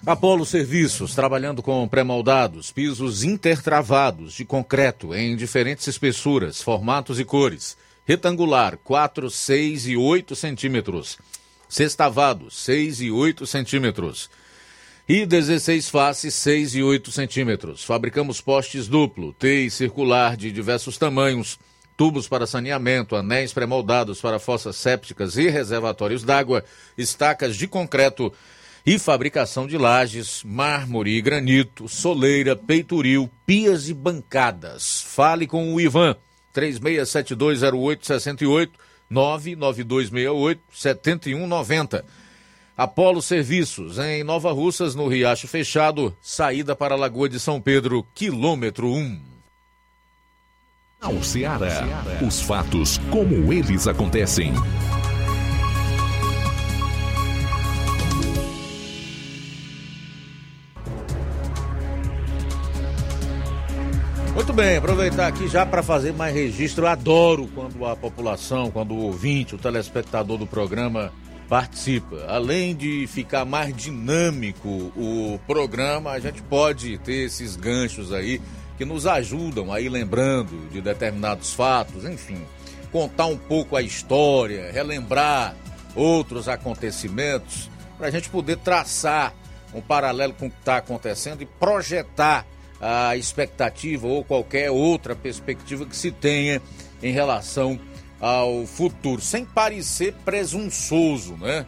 Speaker 1: Apolo Serviços, trabalhando com pré-moldados, pisos intertravados de concreto em diferentes espessuras, formatos e cores. Retangular, 4, 6 e 8 centímetros. Sextavado, 6 e 8 centímetros. E 16 faces, 6 e 8 centímetros. Fabricamos postes duplo, T e circular de diversos tamanhos tubos para saneamento, anéis pré-moldados para fossas sépticas e reservatórios d'água, estacas de concreto e fabricação de lajes, mármore e granito, soleira, peitoril, pias e bancadas. Fale com o Ivan, 36720868, 99268-7190. Apolo Serviços, em Nova Russas, no Riacho Fechado, saída para a Lagoa de São Pedro, quilômetro 1.
Speaker 15: Ao Ceará, os fatos como eles acontecem.
Speaker 1: Muito bem, aproveitar aqui já para fazer mais registro. Eu adoro quando a população, quando o ouvinte, o telespectador do programa participa. Além de ficar mais dinâmico o programa, a gente pode ter esses ganchos aí que nos ajudam a ir lembrando de determinados fatos, enfim, contar um pouco a história, relembrar outros acontecimentos, para a gente poder traçar um paralelo com o que está acontecendo e projetar a expectativa ou qualquer outra perspectiva que se tenha em relação ao futuro, sem parecer presunçoso, né?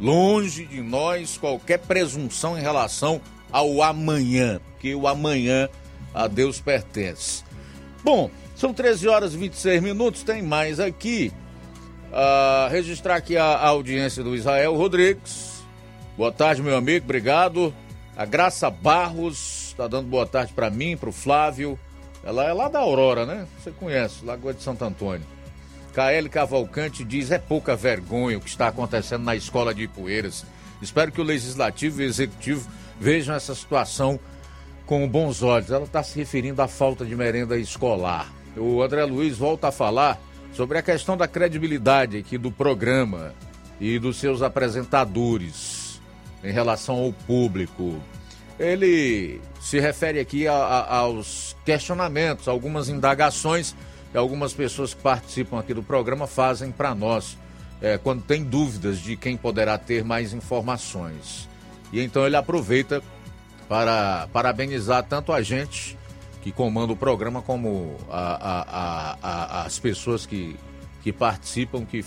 Speaker 1: Longe de nós qualquer presunção em relação ao amanhã, porque o amanhã a Deus pertence. Bom, são 13 horas e 26 minutos, tem mais aqui. Uh, registrar aqui a, a audiência do Israel Rodrigues. Boa tarde, meu amigo, obrigado. A Graça Barros está dando boa tarde para mim, para o Flávio. Ela é lá da Aurora, né? Você conhece, Lagoa de Santo Antônio. KL Cavalcante diz: é pouca vergonha o que está acontecendo na escola de Ipueiras. Espero que o Legislativo e o Executivo vejam essa situação com bons olhos. Ela está se referindo à falta de merenda escolar. O André Luiz volta a falar sobre a questão da credibilidade aqui do programa e dos seus apresentadores em relação ao público. Ele se refere aqui a, a, aos questionamentos, algumas indagações que algumas pessoas que participam aqui do programa fazem para nós, é, quando tem dúvidas de quem poderá ter mais informações. E então ele aproveita para parabenizar tanto a gente que comanda o programa como a, a, a, as pessoas que, que participam, que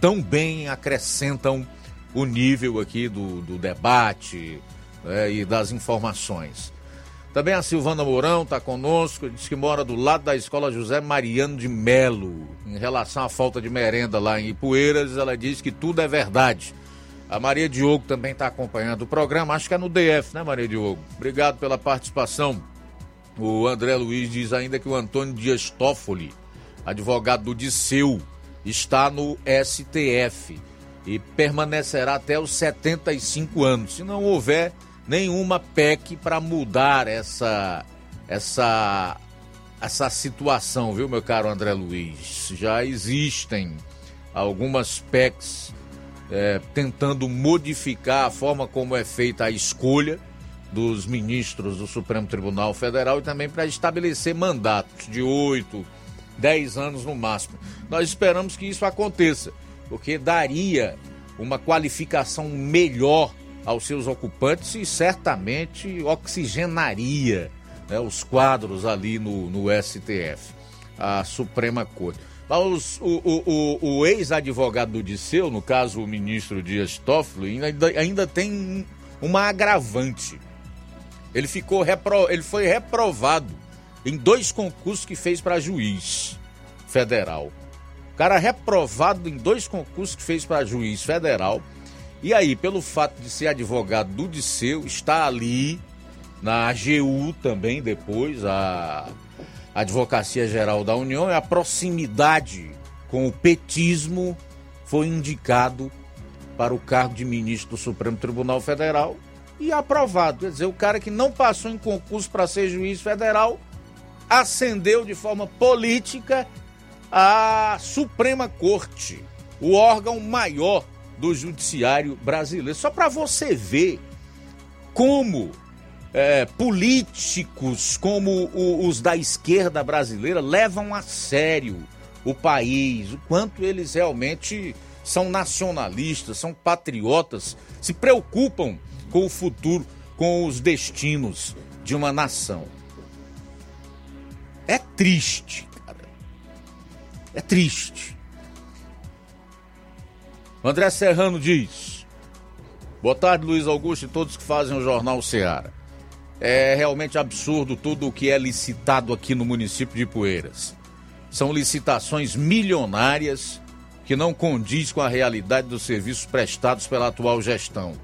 Speaker 1: tão bem acrescentam o nível aqui do, do debate né, e das informações. Também a Silvana Mourão está conosco, diz que mora do lado da escola José Mariano de Melo. Em relação à falta de merenda lá em Ipueiras, ela diz que tudo é verdade. A Maria Diogo também está acompanhando o programa, acho que é no DF, né, Maria Diogo? Obrigado pela participação. O André Luiz diz ainda que o Antônio Dias Toffoli, advogado do Disseu, está no STF e permanecerá até os 75 anos. Se não houver nenhuma PEC para mudar essa essa essa situação, viu, meu caro André Luiz? Já existem algumas PECs é, tentando modificar a forma como é feita a escolha dos ministros do Supremo Tribunal Federal e também para estabelecer mandatos de oito, dez anos no máximo. Nós esperamos que isso aconteça, porque daria uma qualificação melhor aos seus ocupantes e certamente oxigenaria né, os quadros ali no, no STF, a Suprema Corte. O, o, o, o ex-advogado do Disseu, no caso o ministro Dias Toffoli, ainda, ainda tem uma agravante. Ele, ficou repro, ele foi reprovado em dois concursos que fez para juiz federal. O cara reprovado em dois concursos que fez para juiz federal e aí, pelo fato de ser advogado do Disseu, está ali na AGU também depois, a Advocacia Geral da União, e a proximidade com o petismo foi indicado para o cargo de ministro do Supremo Tribunal Federal e aprovado. Quer dizer, o cara que não passou em concurso para ser juiz federal ascendeu de forma política à Suprema Corte, o órgão maior do judiciário brasileiro. Só para você ver como é, políticos como o, os da esquerda brasileira levam a sério o país, o quanto eles realmente são nacionalistas, são patriotas, se preocupam com o futuro, com os destinos de uma nação. É triste, cara. É triste. André Serrano diz: Boa tarde, Luiz Augusto e todos que fazem o Jornal Ceará. É realmente absurdo tudo o que é licitado aqui no município de Poeiras. São licitações milionárias que não condiz com a realidade dos serviços prestados pela atual gestão.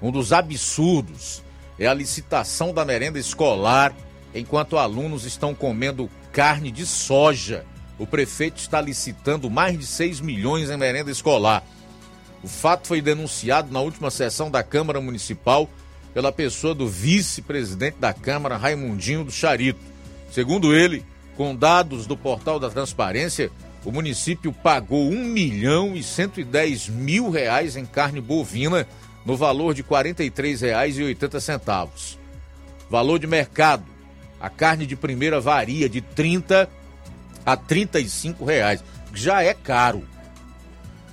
Speaker 1: Um dos absurdos é a licitação da merenda escolar enquanto alunos estão comendo carne de soja. O prefeito está licitando mais de 6 milhões em merenda escolar. O fato foi denunciado na última sessão da Câmara Municipal pela pessoa do vice-presidente da Câmara, Raimundinho do Charito. Segundo ele, com dados do portal da Transparência, o município pagou 1 milhão e 110 mil reais em carne bovina no valor de R$ 43,80. Valor de mercado. A carne de primeira varia de 30 a 35 reais. Já é caro.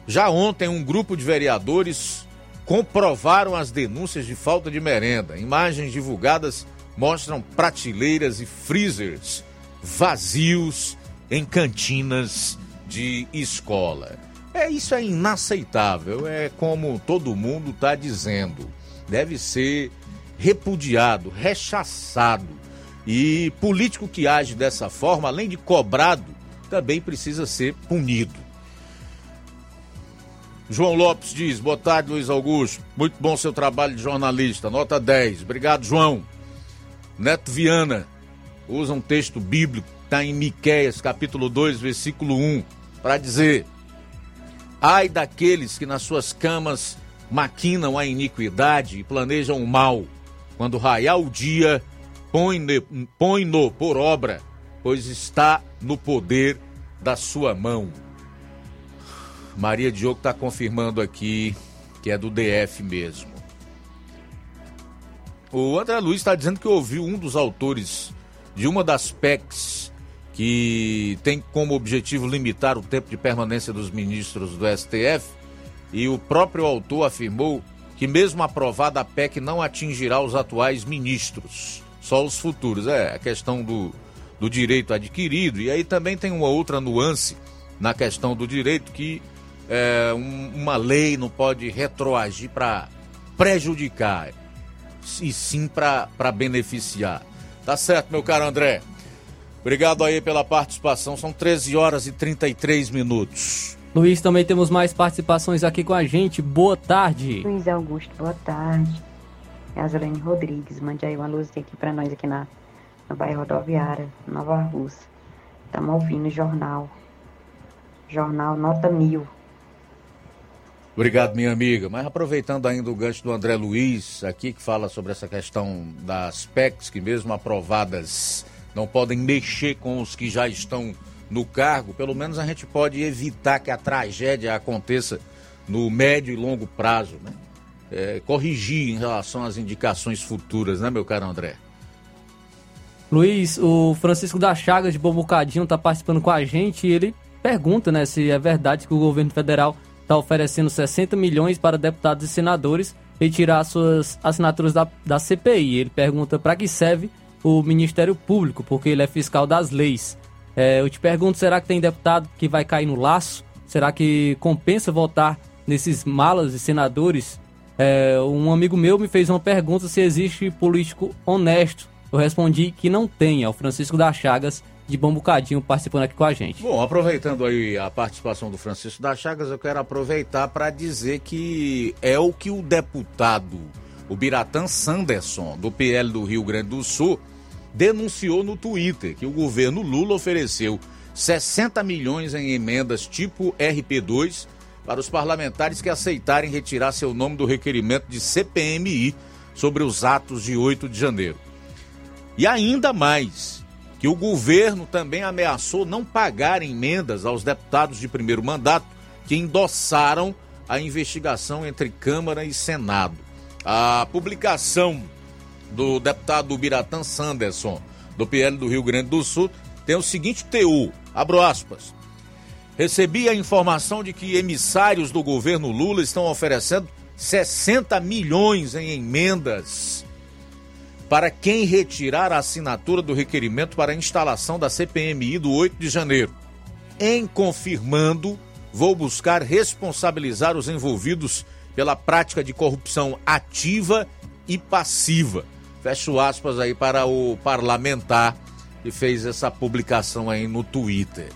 Speaker 1: Já ontem, um grupo de vereadores comprovaram as denúncias de falta de merenda. Imagens divulgadas mostram prateleiras e freezers vazios em cantinas de escola. É isso é inaceitável, é como todo mundo está dizendo. Deve ser repudiado, rechaçado. E político que age dessa forma, além de cobrado, também precisa ser punido. João Lopes diz: Boa tarde, Luiz Augusto. Muito bom seu trabalho de jornalista. Nota 10. Obrigado, João. Neto Viana usa um texto bíblico, está em Miquéias, capítulo 2, versículo 1. para dizer: ai daqueles que nas suas camas maquinam a iniquidade e planejam o mal, quando raiar o dia, põe-no põe por obra, pois está no poder da sua mão. Maria Diogo está confirmando aqui que é do DF mesmo. O André Luiz está dizendo que ouviu um dos autores de uma das PECs que tem como objetivo limitar o tempo de permanência dos ministros do STF, e o próprio autor afirmou que, mesmo aprovada, a PEC não atingirá os atuais ministros, só os futuros. É a questão do, do direito adquirido, e aí também tem uma outra nuance na questão do direito que é, um, uma lei não pode retroagir para prejudicar, e sim para beneficiar. Tá certo, meu caro André. Obrigado aí pela participação. São 13 horas e 33 minutos.
Speaker 2: Luiz, também temos mais participações aqui com a gente. Boa tarde.
Speaker 20: Luiz Augusto, boa tarde. Gasolene Rodrigues, mande aí uma luz aqui para nós aqui na, na bairro rodoviária, Nova Rússia. Estamos ouvindo o jornal. Jornal Nota Mil.
Speaker 1: Obrigado, minha amiga. Mas aproveitando ainda o gancho do André Luiz, aqui que fala sobre essa questão das PECs, que mesmo aprovadas não podem mexer com os que já estão no cargo, pelo menos a gente pode evitar que a tragédia aconteça no médio e longo prazo, né? É, corrigir em relação às indicações futuras, né, meu caro André?
Speaker 2: Luiz, o Francisco da Chagas de Bombocadinho está participando com a gente e ele pergunta, né, se é verdade que o governo federal está oferecendo 60 milhões para deputados e senadores retirar suas assinaturas da, da CPI. Ele pergunta para que serve o Ministério Público, porque ele é fiscal das leis. É, eu te pergunto, será que tem deputado que vai cair no laço? Será que compensa votar nesses malas e senadores? É, um amigo meu me fez uma pergunta se existe político honesto. Eu respondi que não tem, é o Francisco da Chagas, de Bom Bocadinho, participando aqui com a gente.
Speaker 1: Bom, aproveitando aí a participação do Francisco da Chagas, eu quero aproveitar para dizer que é o que o deputado, o Biratã Sanderson, do PL do Rio Grande do Sul, denunciou no Twitter que o governo Lula ofereceu 60 milhões em emendas tipo RP2 para os parlamentares que aceitarem retirar seu nome do requerimento de CPMI sobre os atos de 8 de janeiro. E ainda mais, que o governo também ameaçou não pagar emendas aos deputados de primeiro mandato que endossaram a investigação entre Câmara e Senado. A publicação do deputado Biratã Sanderson, do PL do Rio Grande do Sul, tem o seguinte teor, abro aspas. Recebi a informação de que emissários do governo Lula estão oferecendo 60 milhões em emendas para quem retirar a assinatura do requerimento para a instalação da CPMI do 8 de janeiro. Em confirmando, vou buscar responsabilizar os envolvidos pela prática de corrupção ativa e passiva Fecho aspas aí para o parlamentar que fez essa publicação aí no Twitter.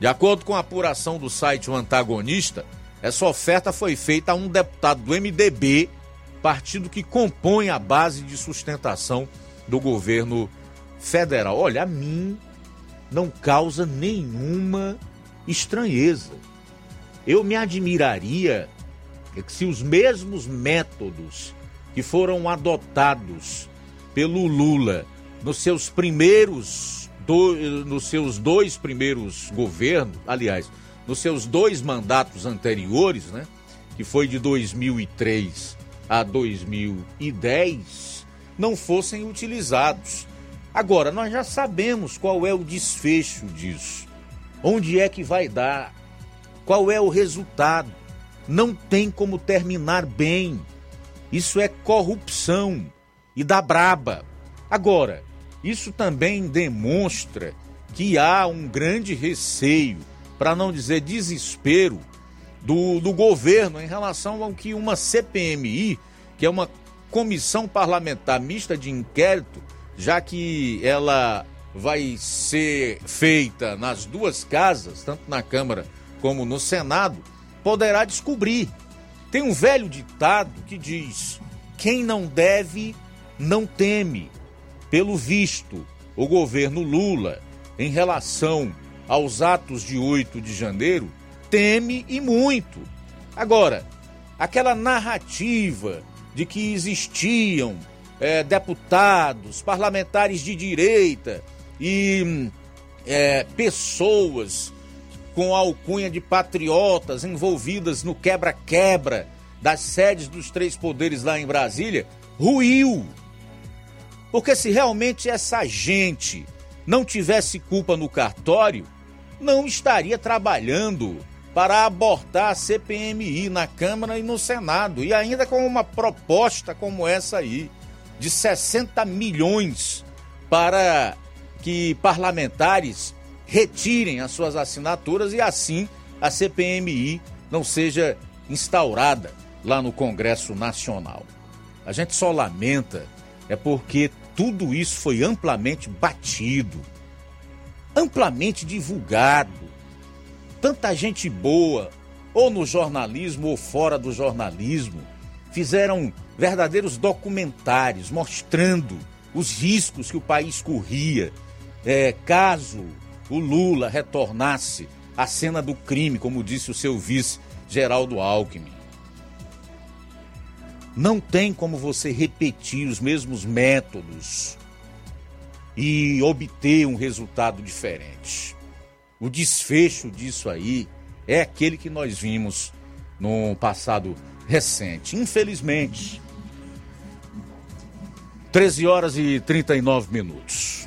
Speaker 1: De acordo com a apuração do site O Antagonista, essa oferta foi feita a um deputado do MDB, partido que compõe a base de sustentação do governo federal. Olha, a mim não causa nenhuma estranheza. Eu me admiraria que se os mesmos métodos que foram adotados pelo Lula nos seus primeiros do, nos seus dois primeiros governos, aliás, nos seus dois mandatos anteriores, né, que foi de 2003 a 2010, não fossem utilizados. Agora, nós já sabemos qual é o desfecho disso. Onde é que vai dar? Qual é o resultado? Não tem como terminar bem. Isso é corrupção e da braba. Agora, isso também demonstra que há um grande receio, para não dizer desespero, do, do governo em relação ao que uma CPMI, que é uma comissão parlamentar mista de inquérito, já que ela vai ser feita nas duas casas, tanto na Câmara como no Senado, poderá descobrir. Tem um velho ditado que diz: quem não deve não teme. Pelo visto, o governo Lula, em relação aos atos de 8 de janeiro, teme e muito. Agora, aquela narrativa de que existiam é, deputados, parlamentares de direita e é, pessoas com alcunha de patriotas envolvidas no quebra-quebra das sedes dos três poderes lá em Brasília, ruiu. Porque se realmente essa gente não tivesse culpa no cartório, não estaria trabalhando para abortar a CPMI na Câmara e no Senado, e ainda com uma proposta como essa aí, de 60 milhões para que parlamentares retirem as suas assinaturas e assim a CPMI não seja instaurada lá no Congresso Nacional. A gente só lamenta é porque tudo isso foi amplamente batido, amplamente divulgado. Tanta gente boa, ou no jornalismo ou fora do jornalismo, fizeram verdadeiros documentários mostrando os riscos que o país corria é, caso o Lula retornasse à cena do crime, como disse o seu vice Geraldo Alckmin. Não tem como você repetir os mesmos métodos e obter um resultado diferente. O desfecho disso aí é aquele que nós vimos no passado recente. Infelizmente, 13 horas e 39 minutos.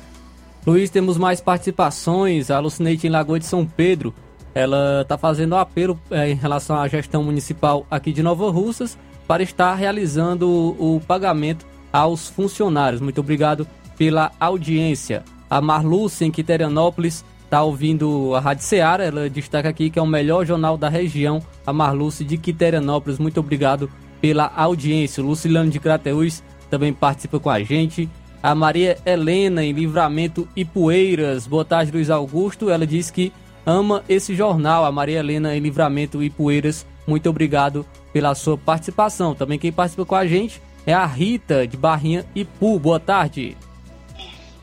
Speaker 2: Luiz, temos mais participações. A Lucineite em Lagoa de São Pedro, ela está fazendo um apelo é, em relação à gestão municipal aqui de Nova Russas para estar realizando o, o pagamento aos funcionários. Muito obrigado pela audiência. A Marluce, em Quiterianópolis, está ouvindo a Rádio Ceará. Ela destaca aqui que é o melhor jornal da região. A Marluce de Quiterianópolis. Muito obrigado pela audiência. O Lucilano de Crateús também participa com a gente. A Maria Helena, em Livramento e Poeiras. Boa tarde, Luiz Augusto. Ela diz que ama esse jornal. A Maria Helena, em Livramento e Poeiras. Muito obrigado pela sua participação. Também quem participa com a gente é a Rita, de Barrinha e Pu. Boa tarde.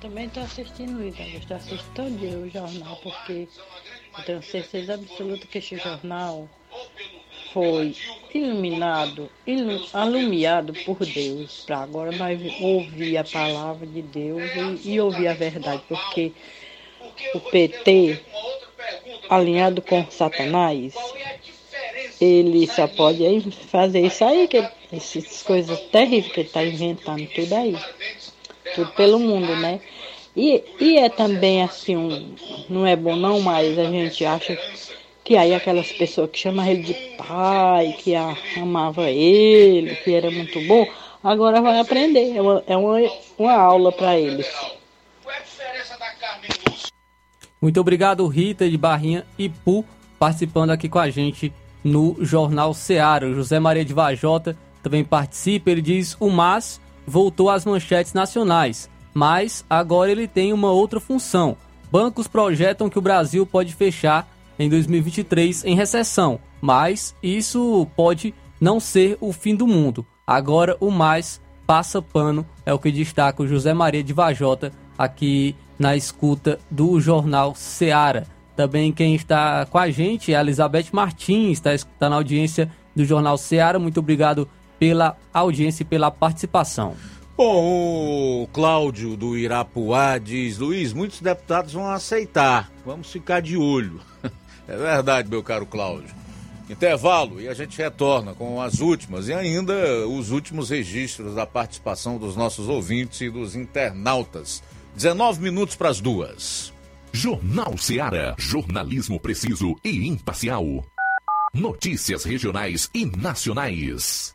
Speaker 21: Também estou assistindo, Luiz Augusto. Estou assistindo o jornal, porque eu tenho certeza absoluta que este jornal foi iluminado, ilum, alumiado por Deus, para agora nós ouvir a palavra de Deus e, e, ouvir a verdade, porque o PT, alinhado com Satanás, ele só pode fazer isso aí, que essas coisas terríveis que ele está inventando, tudo aí, tudo pelo mundo, né? E, e é também assim, um, não é bom não, mas a gente acha que aí aquelas pessoas que chamam ele de pai, que amava ele, que era muito bom, agora vai aprender. É uma, é uma, uma aula para eles.
Speaker 2: Muito obrigado, Rita de Barrinha e Pu, participando aqui com a gente no Jornal Seara. José Maria de Vajota também participa. Ele diz: o MAS voltou às manchetes nacionais, mas agora ele tem uma outra função. Bancos projetam que o Brasil pode fechar em 2023 em recessão, mas isso pode não ser o fim do mundo. Agora o mais passa pano é o que destaca o José Maria de Vajota aqui na escuta do jornal Seara. Também quem está com a gente é a Elizabeth Martins, está, está na audiência do jornal Seara. Muito obrigado pela audiência e pela participação.
Speaker 1: Bom, o Cláudio do Irapuá diz: Luiz, muitos deputados vão aceitar. Vamos ficar de olho. <laughs> É verdade, meu caro Cláudio. Intervalo e a gente retorna com as últimas e ainda os últimos registros da participação dos nossos ouvintes e dos internautas. 19 minutos para as duas.
Speaker 7: Jornal Seara. Jornalismo preciso e imparcial. Notícias regionais e nacionais.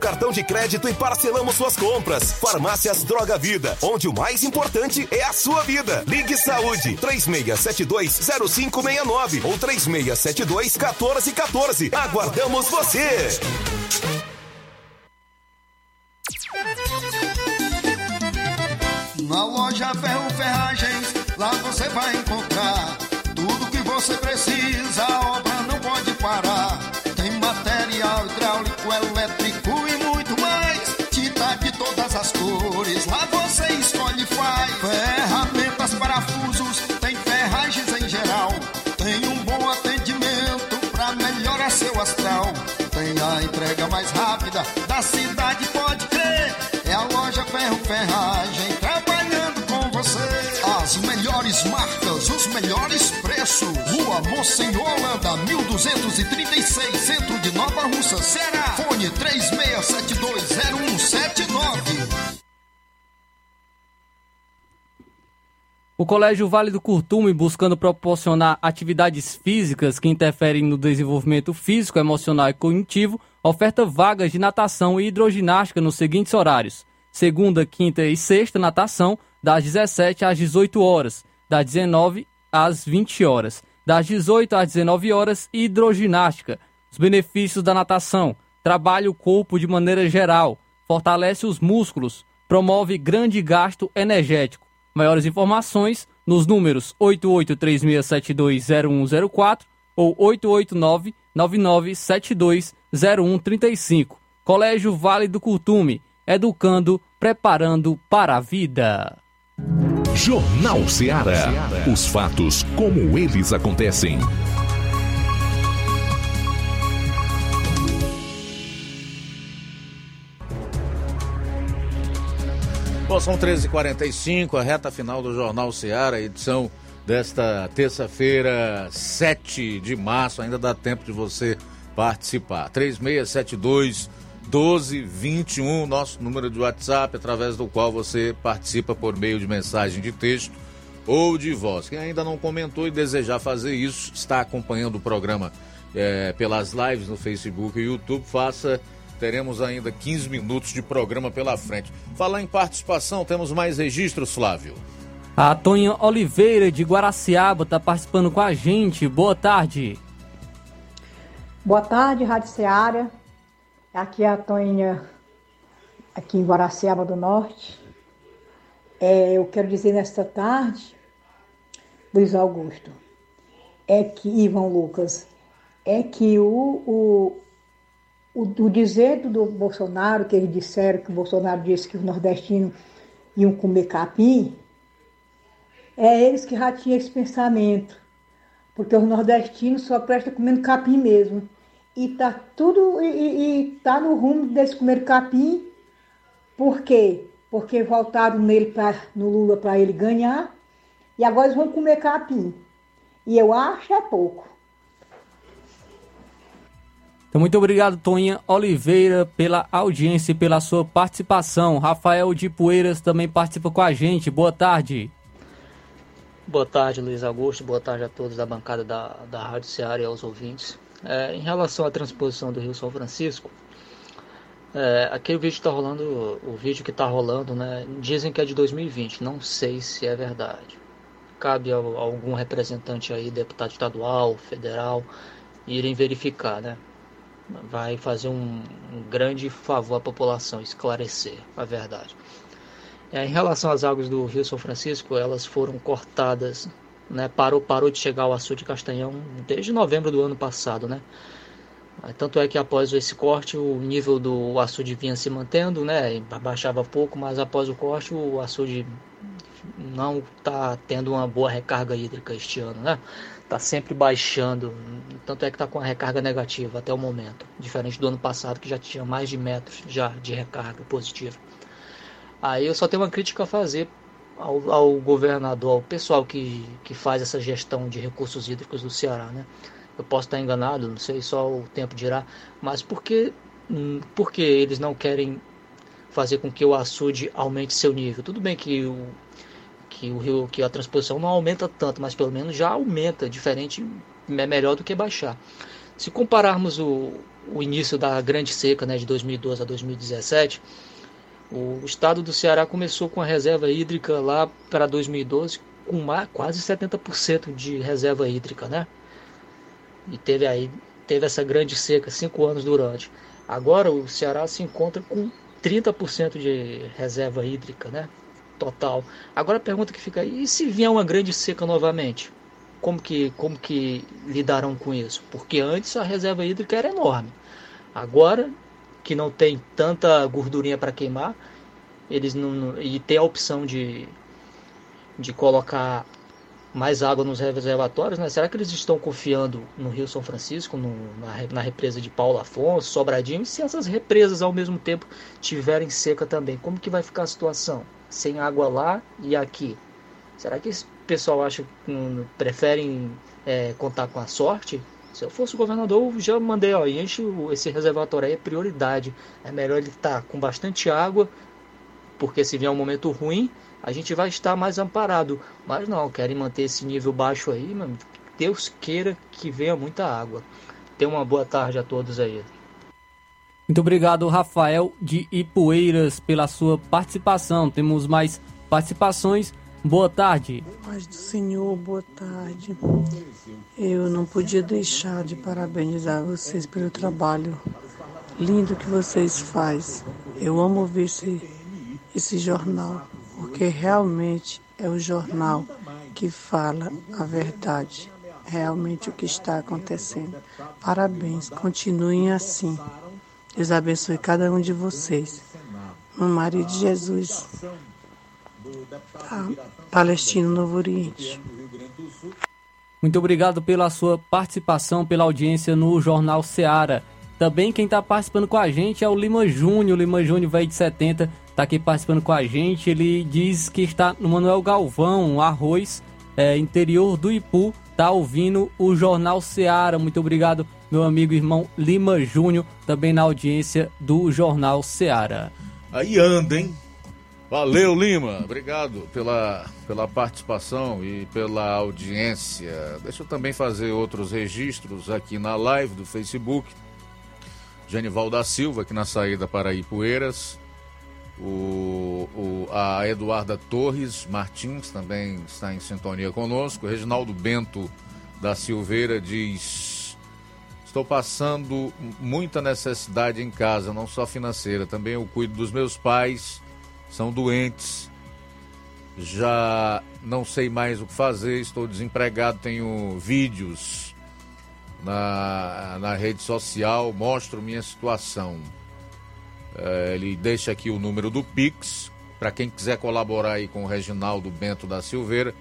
Speaker 5: cartão de crédito e parcelamos suas compras. Farmácias Droga Vida, onde o mais importante é a sua vida. Ligue Saúde 36720569 ou 36721414. Aguardamos você.
Speaker 22: Na loja Ferro Ferragens, lá você vai encontrar tudo que você precisa, entrega mais rápida da cidade, pode crer. É a loja Ferro Ferragem trabalhando com você. As melhores marcas, os melhores preços. Rua Monsenhor Holanda, 1236, centro de Nova Russa, Ceará. Fone 36720179.
Speaker 2: O Colégio Vale do Curtume, buscando proporcionar atividades físicas que interferem no desenvolvimento físico, emocional e cognitivo, oferta vagas de natação e hidroginástica nos seguintes horários: segunda, quinta e sexta, natação, das 17 às 18 horas, das 19 às 20 horas, das 18 às 19 horas, hidroginástica. Os benefícios da natação: trabalha o corpo de maneira geral, fortalece os músculos, promove grande gasto energético. Maiores informações nos números 8836720104 ou 889-99720135. Colégio Vale do Curtume, educando, preparando para a vida.
Speaker 15: Jornal Ceará. Os fatos como eles acontecem.
Speaker 1: Bom, são 13h45, a reta final do Jornal Ceará, edição desta terça-feira, 7 de março. Ainda dá tempo de você participar. 3672 1221, nosso número de WhatsApp, através do qual você participa por meio de mensagem de texto ou de voz. Quem ainda não comentou e desejar fazer isso, está acompanhando o programa é, pelas lives no Facebook e YouTube, faça teremos ainda 15 minutos de programa pela frente. Falar em participação, temos mais registros, Flávio.
Speaker 2: A Tonha Oliveira de Guaraciaba está participando com a gente. Boa tarde.
Speaker 23: Boa tarde, Rádio Seara. Aqui é a Tonha, aqui em Guaraciaba do Norte. É, eu quero dizer nesta tarde, Luiz Augusto, é que, Ivan Lucas, é que o, o, o, o dizer do Bolsonaro, que eles disseram que o Bolsonaro disse que os nordestinos iam comer capim, é eles que já tinham esse pensamento. Porque os nordestinos só prestam comendo capim mesmo. E tá tudo, e, e, tá no rumo deles comer capim. Por quê? Porque voltaram nele pra, no Lula para ele ganhar. E agora eles vão comer capim. E eu acho é pouco.
Speaker 2: Então, muito obrigado, Toninha Oliveira, pela audiência e pela sua participação. Rafael de Poeiras também participa com a gente. Boa tarde.
Speaker 24: Boa tarde, Luiz Augusto. Boa tarde a todos da bancada da, da Rádio Ceará e aos ouvintes. É, em relação à transposição do Rio São Francisco, é, aquele vídeo que está rolando, o vídeo que está rolando, né? Dizem que é de 2020. Não sei se é verdade. Cabe a, a algum representante aí, deputado estadual, federal, irem verificar, né? Vai fazer um, um grande favor à população, esclarecer a verdade. É, em relação às águas do Rio São Francisco, elas foram cortadas, né? Parou, parou de chegar ao açude de Castanhão desde novembro do ano passado, né? Tanto é que após esse corte o nível do açude vinha se mantendo, né? Baixava pouco, mas após o corte o açude não está tendo uma boa recarga hídrica este ano, né? Está sempre baixando, tanto é que está com a recarga negativa até o momento, diferente do ano passado que já tinha mais de metros já de recarga positiva. Aí eu só tenho uma crítica a fazer ao, ao governador, ao pessoal que, que faz essa gestão de recursos hídricos do Ceará, né? Eu posso estar enganado, não sei, só o tempo dirá, mas por que, hum, por que eles não querem fazer com que o açude aumente seu nível? Tudo bem que o, que o rio, que a transposição não aumenta tanto, mas pelo menos já aumenta, diferente, é melhor do que baixar. Se compararmos o, o início da grande seca, né, de 2012 a 2017, o estado do Ceará começou com a reserva hídrica lá para 2012 com quase 70% de reserva hídrica, né? E teve aí teve essa grande seca cinco anos durante. Agora o Ceará se encontra com 30% de reserva hídrica, né? Total. Agora a pergunta que fica aí, e se vier uma grande seca novamente? Como que, como que lidarão com isso? Porque antes a reserva hídrica era enorme. Agora que não tem tanta gordurinha para queimar, eles não, e tem a opção de, de colocar mais água nos reservatórios, né? Será que eles estão confiando no Rio São Francisco, no, na, na, represa de Paulo Afonso, Sobradinho? E se essas represas ao mesmo tempo tiverem seca também, como que vai ficar a situação? Sem água lá e aqui? Será que esse pessoal acha que um, preferem é, contar com a sorte? Se eu fosse governador, eu já mandei, ó, enche esse reservatório aí, é prioridade. É melhor ele estar tá com bastante água, porque se vier um momento ruim, a gente vai estar mais amparado. Mas não, querem manter esse nível baixo aí, mano. Deus queira que venha muita água. Tenha uma boa tarde a todos aí.
Speaker 2: Muito obrigado, Rafael de Ipueiras, pela sua participação. Temos mais participações. Boa tarde.
Speaker 25: Paz do Senhor, boa tarde. Eu não podia deixar de parabenizar vocês pelo trabalho lindo que vocês fazem. Eu amo ver esse, esse jornal, porque realmente é o jornal que fala a verdade, realmente o que está acontecendo. Parabéns, continuem assim. Deus abençoe cada um de vocês. No Maria de Jesus. Tá. Palestino Novo Oriente.
Speaker 2: Muito obrigado pela sua participação, pela audiência no Jornal Seara. Também quem está participando com a gente é o Lima Júnior, Lima Júnior, velho de 70, está aqui participando com a gente. Ele diz que está no Manuel Galvão, Arroz, é, interior do Ipu, está ouvindo o Jornal Seara. Muito obrigado, meu amigo irmão Lima Júnior, também na audiência do Jornal Seara.
Speaker 1: Aí anda, hein? Valeu, Lima. Obrigado pela, pela participação e pela audiência. Deixa eu também fazer outros registros aqui na live do Facebook. Genival da Silva, aqui na saída para Ipueiras. O, o, a Eduarda Torres Martins também está em sintonia conosco. Reginaldo Bento da Silveira diz: Estou passando muita necessidade em casa, não só financeira, também eu cuido dos meus pais são doentes, já não sei mais o que fazer, estou desempregado, tenho vídeos na, na rede social, mostro minha situação. É, ele deixa aqui o número do Pix, para quem quiser colaborar aí com o Reginaldo Bento da Silveira,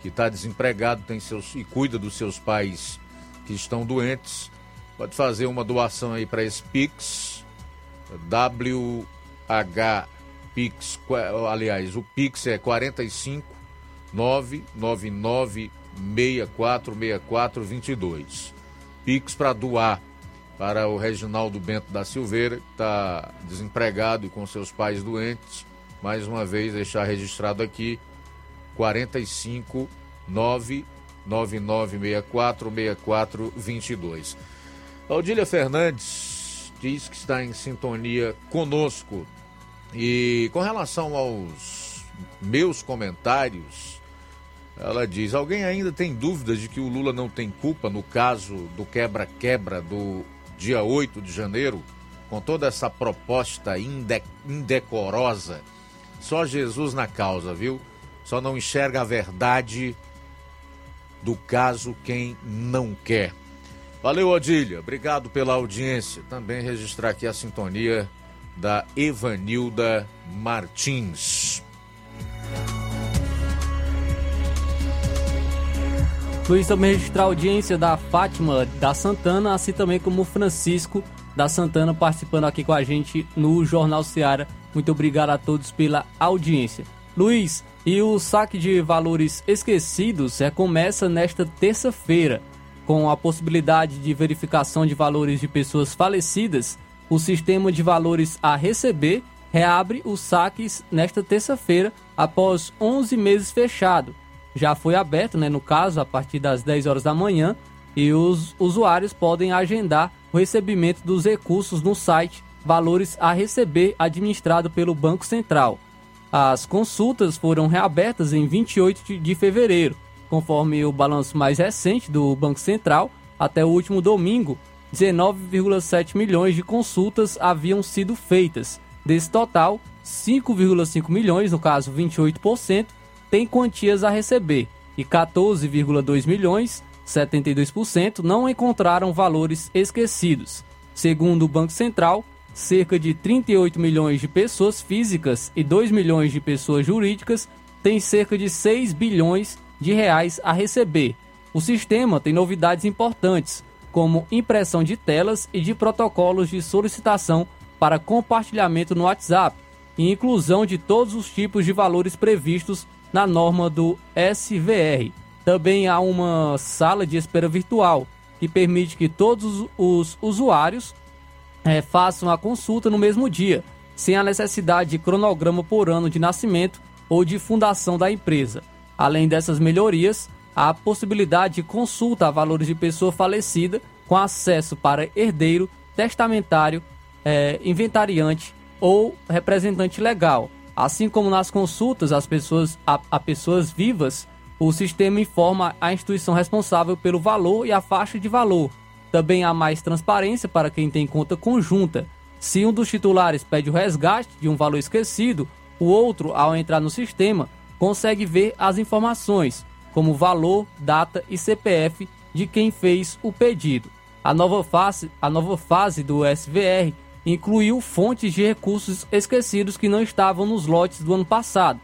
Speaker 1: que está desempregado tem seus, e cuida dos seus pais que estão doentes, pode fazer uma doação aí para esse Pix, WH Pix, aliás, o Pix é 45 999 646422. Pix para doar para o Reginaldo Bento da Silveira, que está desempregado e com seus pais doentes. Mais uma vez, deixar registrado aqui: 45 999646422. Aldília Fernandes diz que está em sintonia conosco. E com relação aos meus comentários, ela diz: alguém ainda tem dúvidas de que o Lula não tem culpa no caso do quebra-quebra do dia 8 de janeiro? Com toda essa proposta inde indecorosa, só Jesus na causa, viu? Só não enxerga a verdade do caso quem não quer. Valeu, Odília. Obrigado pela audiência. Também registrar aqui a sintonia da Evanilda Martins.
Speaker 2: Luiz também registrar a audiência da Fátima da Santana, assim também como Francisco da Santana participando aqui com a gente no Jornal Seara. Muito obrigado a todos pela audiência. Luiz, e o saque de valores esquecidos recomeça nesta terça-feira. Com a possibilidade de verificação de valores de pessoas falecidas, o sistema de valores a receber reabre os saques nesta terça-feira, após 11 meses fechado. Já foi aberto, né, no caso, a partir das 10 horas da manhã, e os usuários podem agendar o recebimento dos recursos no site Valores a Receber, administrado pelo Banco Central. As consultas foram reabertas em 28 de fevereiro, conforme o balanço mais recente do Banco Central, até o último domingo, 19,7 milhões de consultas haviam sido feitas. Desse total, 5,5 milhões, no caso 28%, têm quantias a receber e 14,2 milhões, 72%, não encontraram valores esquecidos. Segundo o Banco Central, cerca de 38 milhões de pessoas físicas e 2 milhões de pessoas jurídicas têm cerca de 6 bilhões de reais a receber. O sistema tem novidades importantes, como impressão de telas e de protocolos de solicitação para compartilhamento no WhatsApp e inclusão de todos os tipos de valores previstos na norma do SVR. Também há uma sala de espera virtual que permite que todos os usuários é, façam a consulta no mesmo dia, sem a necessidade de cronograma por ano de nascimento ou de fundação da empresa. Além dessas melhorias, a possibilidade de consulta a valores de pessoa falecida com acesso para herdeiro, testamentário, é, inventariante ou representante legal. Assim como nas consultas às pessoas, a, a pessoas vivas, o sistema informa a instituição responsável pelo valor e a faixa de valor. Também há mais transparência para quem tem conta conjunta. Se um dos titulares pede o resgate de um valor esquecido, o outro, ao entrar no sistema, consegue ver as informações, como valor, data e CPF de quem fez o pedido. A nova fase, a nova fase do SVR incluiu fontes de recursos esquecidos que não estavam nos lotes do ano passado.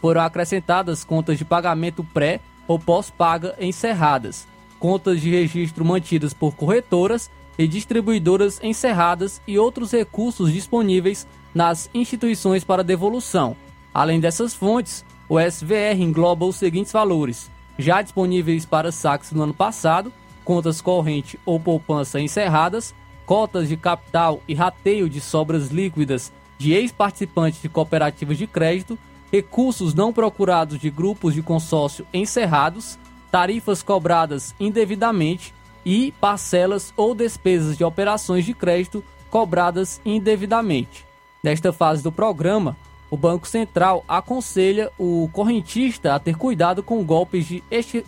Speaker 2: Foram acrescentadas contas de pagamento pré ou pós-paga encerradas, contas de registro mantidas por corretoras e distribuidoras encerradas e outros recursos disponíveis nas instituições para devolução. Além dessas fontes, o SVR engloba os seguintes valores: já disponíveis para saques no ano passado, contas corrente ou poupança encerradas, cotas de capital e rateio de sobras líquidas de ex-participantes de cooperativas de crédito, recursos não procurados de grupos de consórcio encerrados, tarifas cobradas indevidamente e parcelas ou despesas de operações de crédito cobradas indevidamente. Nesta fase do programa, o Banco Central aconselha o correntista a ter cuidado com golpes de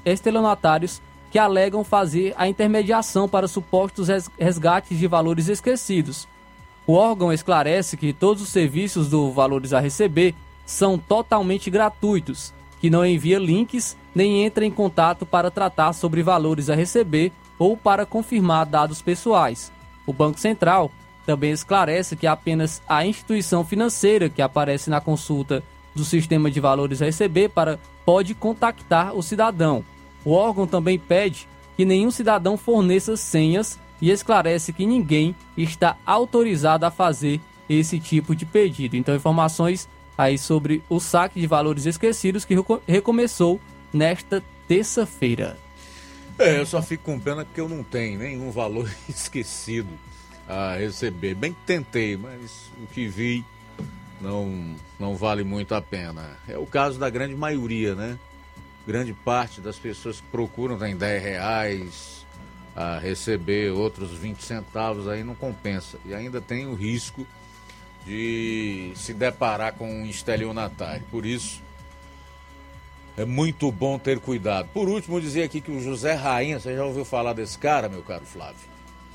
Speaker 2: estelionatários que alegam fazer a intermediação para supostos resgates de valores esquecidos. O órgão esclarece que todos os serviços do Valores a Receber são totalmente gratuitos, que não envia links nem entra em contato para tratar sobre valores a receber ou para confirmar dados pessoais. O Banco Central também esclarece que apenas a instituição financeira que aparece na consulta do sistema de valores receber para pode contactar o cidadão. O órgão também pede que nenhum cidadão forneça senhas e esclarece que ninguém está autorizado a fazer esse tipo de pedido. Então, informações aí sobre o saque de valores esquecidos que recomeçou nesta terça-feira.
Speaker 1: É, eu só fico com pena porque eu não tenho nenhum valor <laughs> esquecido a receber. Bem que tentei, mas o que vi não, não vale muito a pena. É o caso da grande maioria, né? grande parte das pessoas que procuram tem 10 reais a receber outros 20 centavos, aí não compensa. E ainda tem o risco de se deparar com um estelionatário. Por isso, é muito bom ter cuidado. Por último, dizer aqui que o José Rainha, você já ouviu falar desse cara, meu caro Flávio?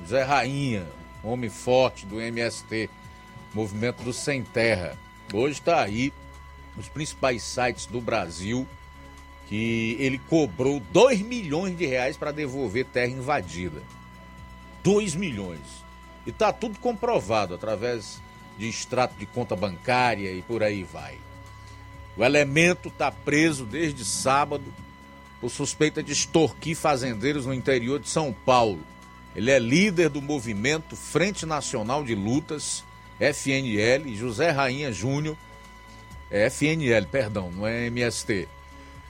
Speaker 1: José Rainha, homem forte do MST, Movimento do Sem Terra. Hoje está aí nos principais sites do Brasil que ele cobrou 2 milhões de reais para devolver terra invadida. 2 milhões. E tá tudo comprovado através de extrato de conta bancária e por aí vai. O elemento está preso desde sábado por suspeita de extorquir fazendeiros no interior de São Paulo. Ele é líder do movimento Frente Nacional de Lutas, FNL, José Rainha Júnior, é FNL, perdão, não é MST.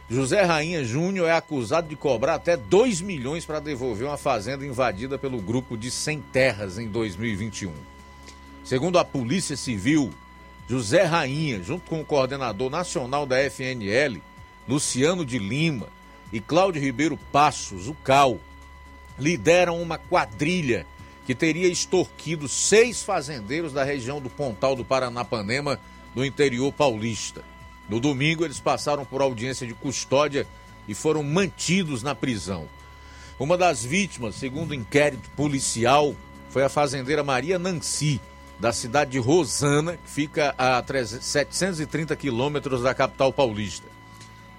Speaker 1: José Rainha Júnior é acusado de cobrar até 2 milhões para devolver uma fazenda invadida pelo grupo de Sem Terras em 2021. Segundo a Polícia Civil, José Rainha, junto com o coordenador nacional da FNL, Luciano de Lima e Cláudio Ribeiro Passos, o CAL, lideram uma quadrilha que teria extorquido seis fazendeiros da região do Pontal do Paranapanema, no interior paulista. No domingo, eles passaram por audiência de custódia e foram mantidos na prisão. Uma das vítimas, segundo o inquérito policial, foi a fazendeira Maria Nancy, da cidade de Rosana, que fica a 730 quilômetros da capital paulista.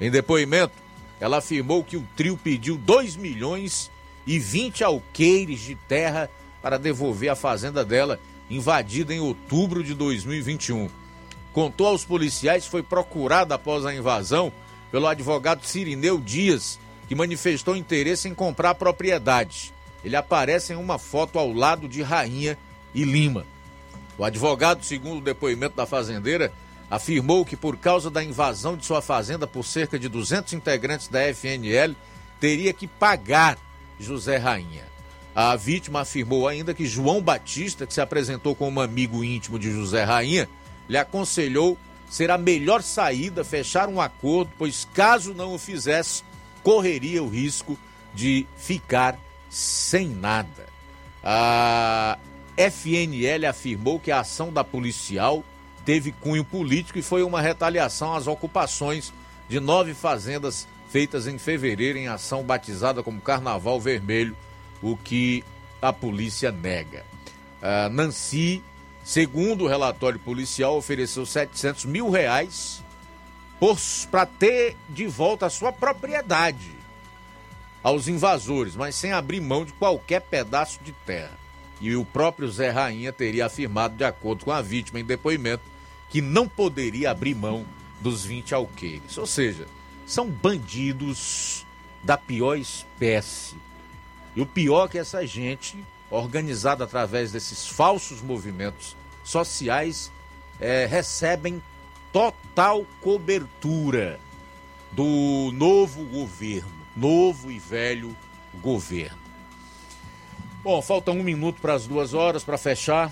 Speaker 1: Em depoimento, ela afirmou que o trio pediu 2 milhões e 20 alqueires de terra para devolver a fazenda dela, invadida em outubro de 2021. Contou aos policiais que foi procurada após a invasão pelo advogado Cirineu Dias, que manifestou interesse em comprar a propriedade. Ele aparece em uma foto ao lado de Rainha e Lima. O advogado, segundo o depoimento da fazendeira, afirmou que por causa da invasão de sua fazenda por cerca de 200 integrantes da FNL, teria que pagar José Rainha. A vítima afirmou ainda que João Batista, que se apresentou como amigo íntimo de José Rainha, lhe aconselhou ser a melhor saída fechar um acordo, pois caso não o fizesse, correria o risco de ficar sem nada. A FNL afirmou que a ação da policial teve cunho político e foi uma retaliação às ocupações de nove fazendas feitas em fevereiro em ação batizada como Carnaval Vermelho, o que a polícia nega. Uh, Nancy, segundo o relatório policial, ofereceu 700 mil reais para ter de volta a sua propriedade aos invasores, mas sem abrir mão de qualquer pedaço de terra. E o próprio Zé Rainha teria afirmado, de acordo com a vítima em depoimento, que não poderia abrir mão dos 20 alqueires. Ou seja, são bandidos da pior espécie. E o pior é que essa gente, organizada através desses falsos movimentos sociais, é, recebem total cobertura do novo governo, novo e velho governo. Bom, falta um minuto para as duas horas para fechar.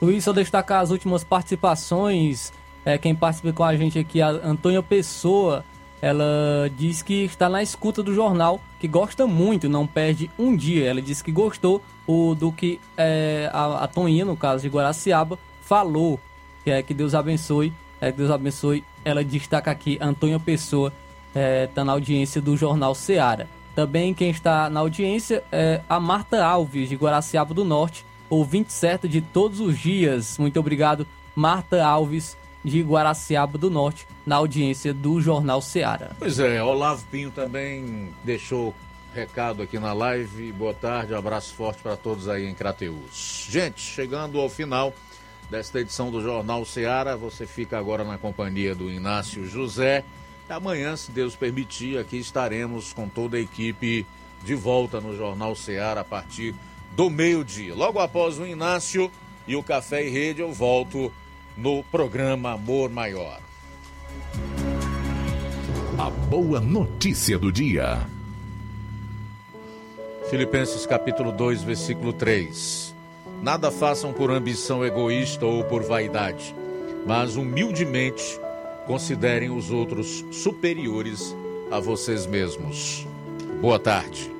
Speaker 2: Luiz, só destacar as últimas participações. É, quem participa com a gente aqui, a Antônia Pessoa, ela diz que está na escuta do jornal, que gosta muito, não perde um dia. Ela disse que gostou o, do que é, a, a Toninha, no caso de Guaraciaba, falou. Que é que Deus abençoe. É que Deus abençoe. Ela destaca aqui, Antônia Pessoa, está é, tá na audiência do jornal Seara. Também quem está na audiência é a Marta Alves, de Guaraciaba do Norte, ouvinte certo de todos os dias. Muito obrigado, Marta Alves, de Guaraciaba do Norte, na audiência do Jornal Seara.
Speaker 1: Pois é, Olavo Pinho também deixou recado aqui na live. Boa tarde, abraço forte para todos aí em Crateus. Gente, chegando ao final desta edição do Jornal Seara, você fica agora na companhia do Inácio José Amanhã, se Deus permitir, aqui estaremos com toda a equipe de volta no Jornal Ceará a partir do meio-dia. Logo após o Inácio e o Café e Rede, eu volto no programa Amor Maior.
Speaker 7: A boa notícia do dia.
Speaker 1: Filipenses capítulo 2, versículo 3. Nada façam por ambição egoísta ou por vaidade, mas humildemente considerem os outros superiores a vocês mesmos. Boa tarde.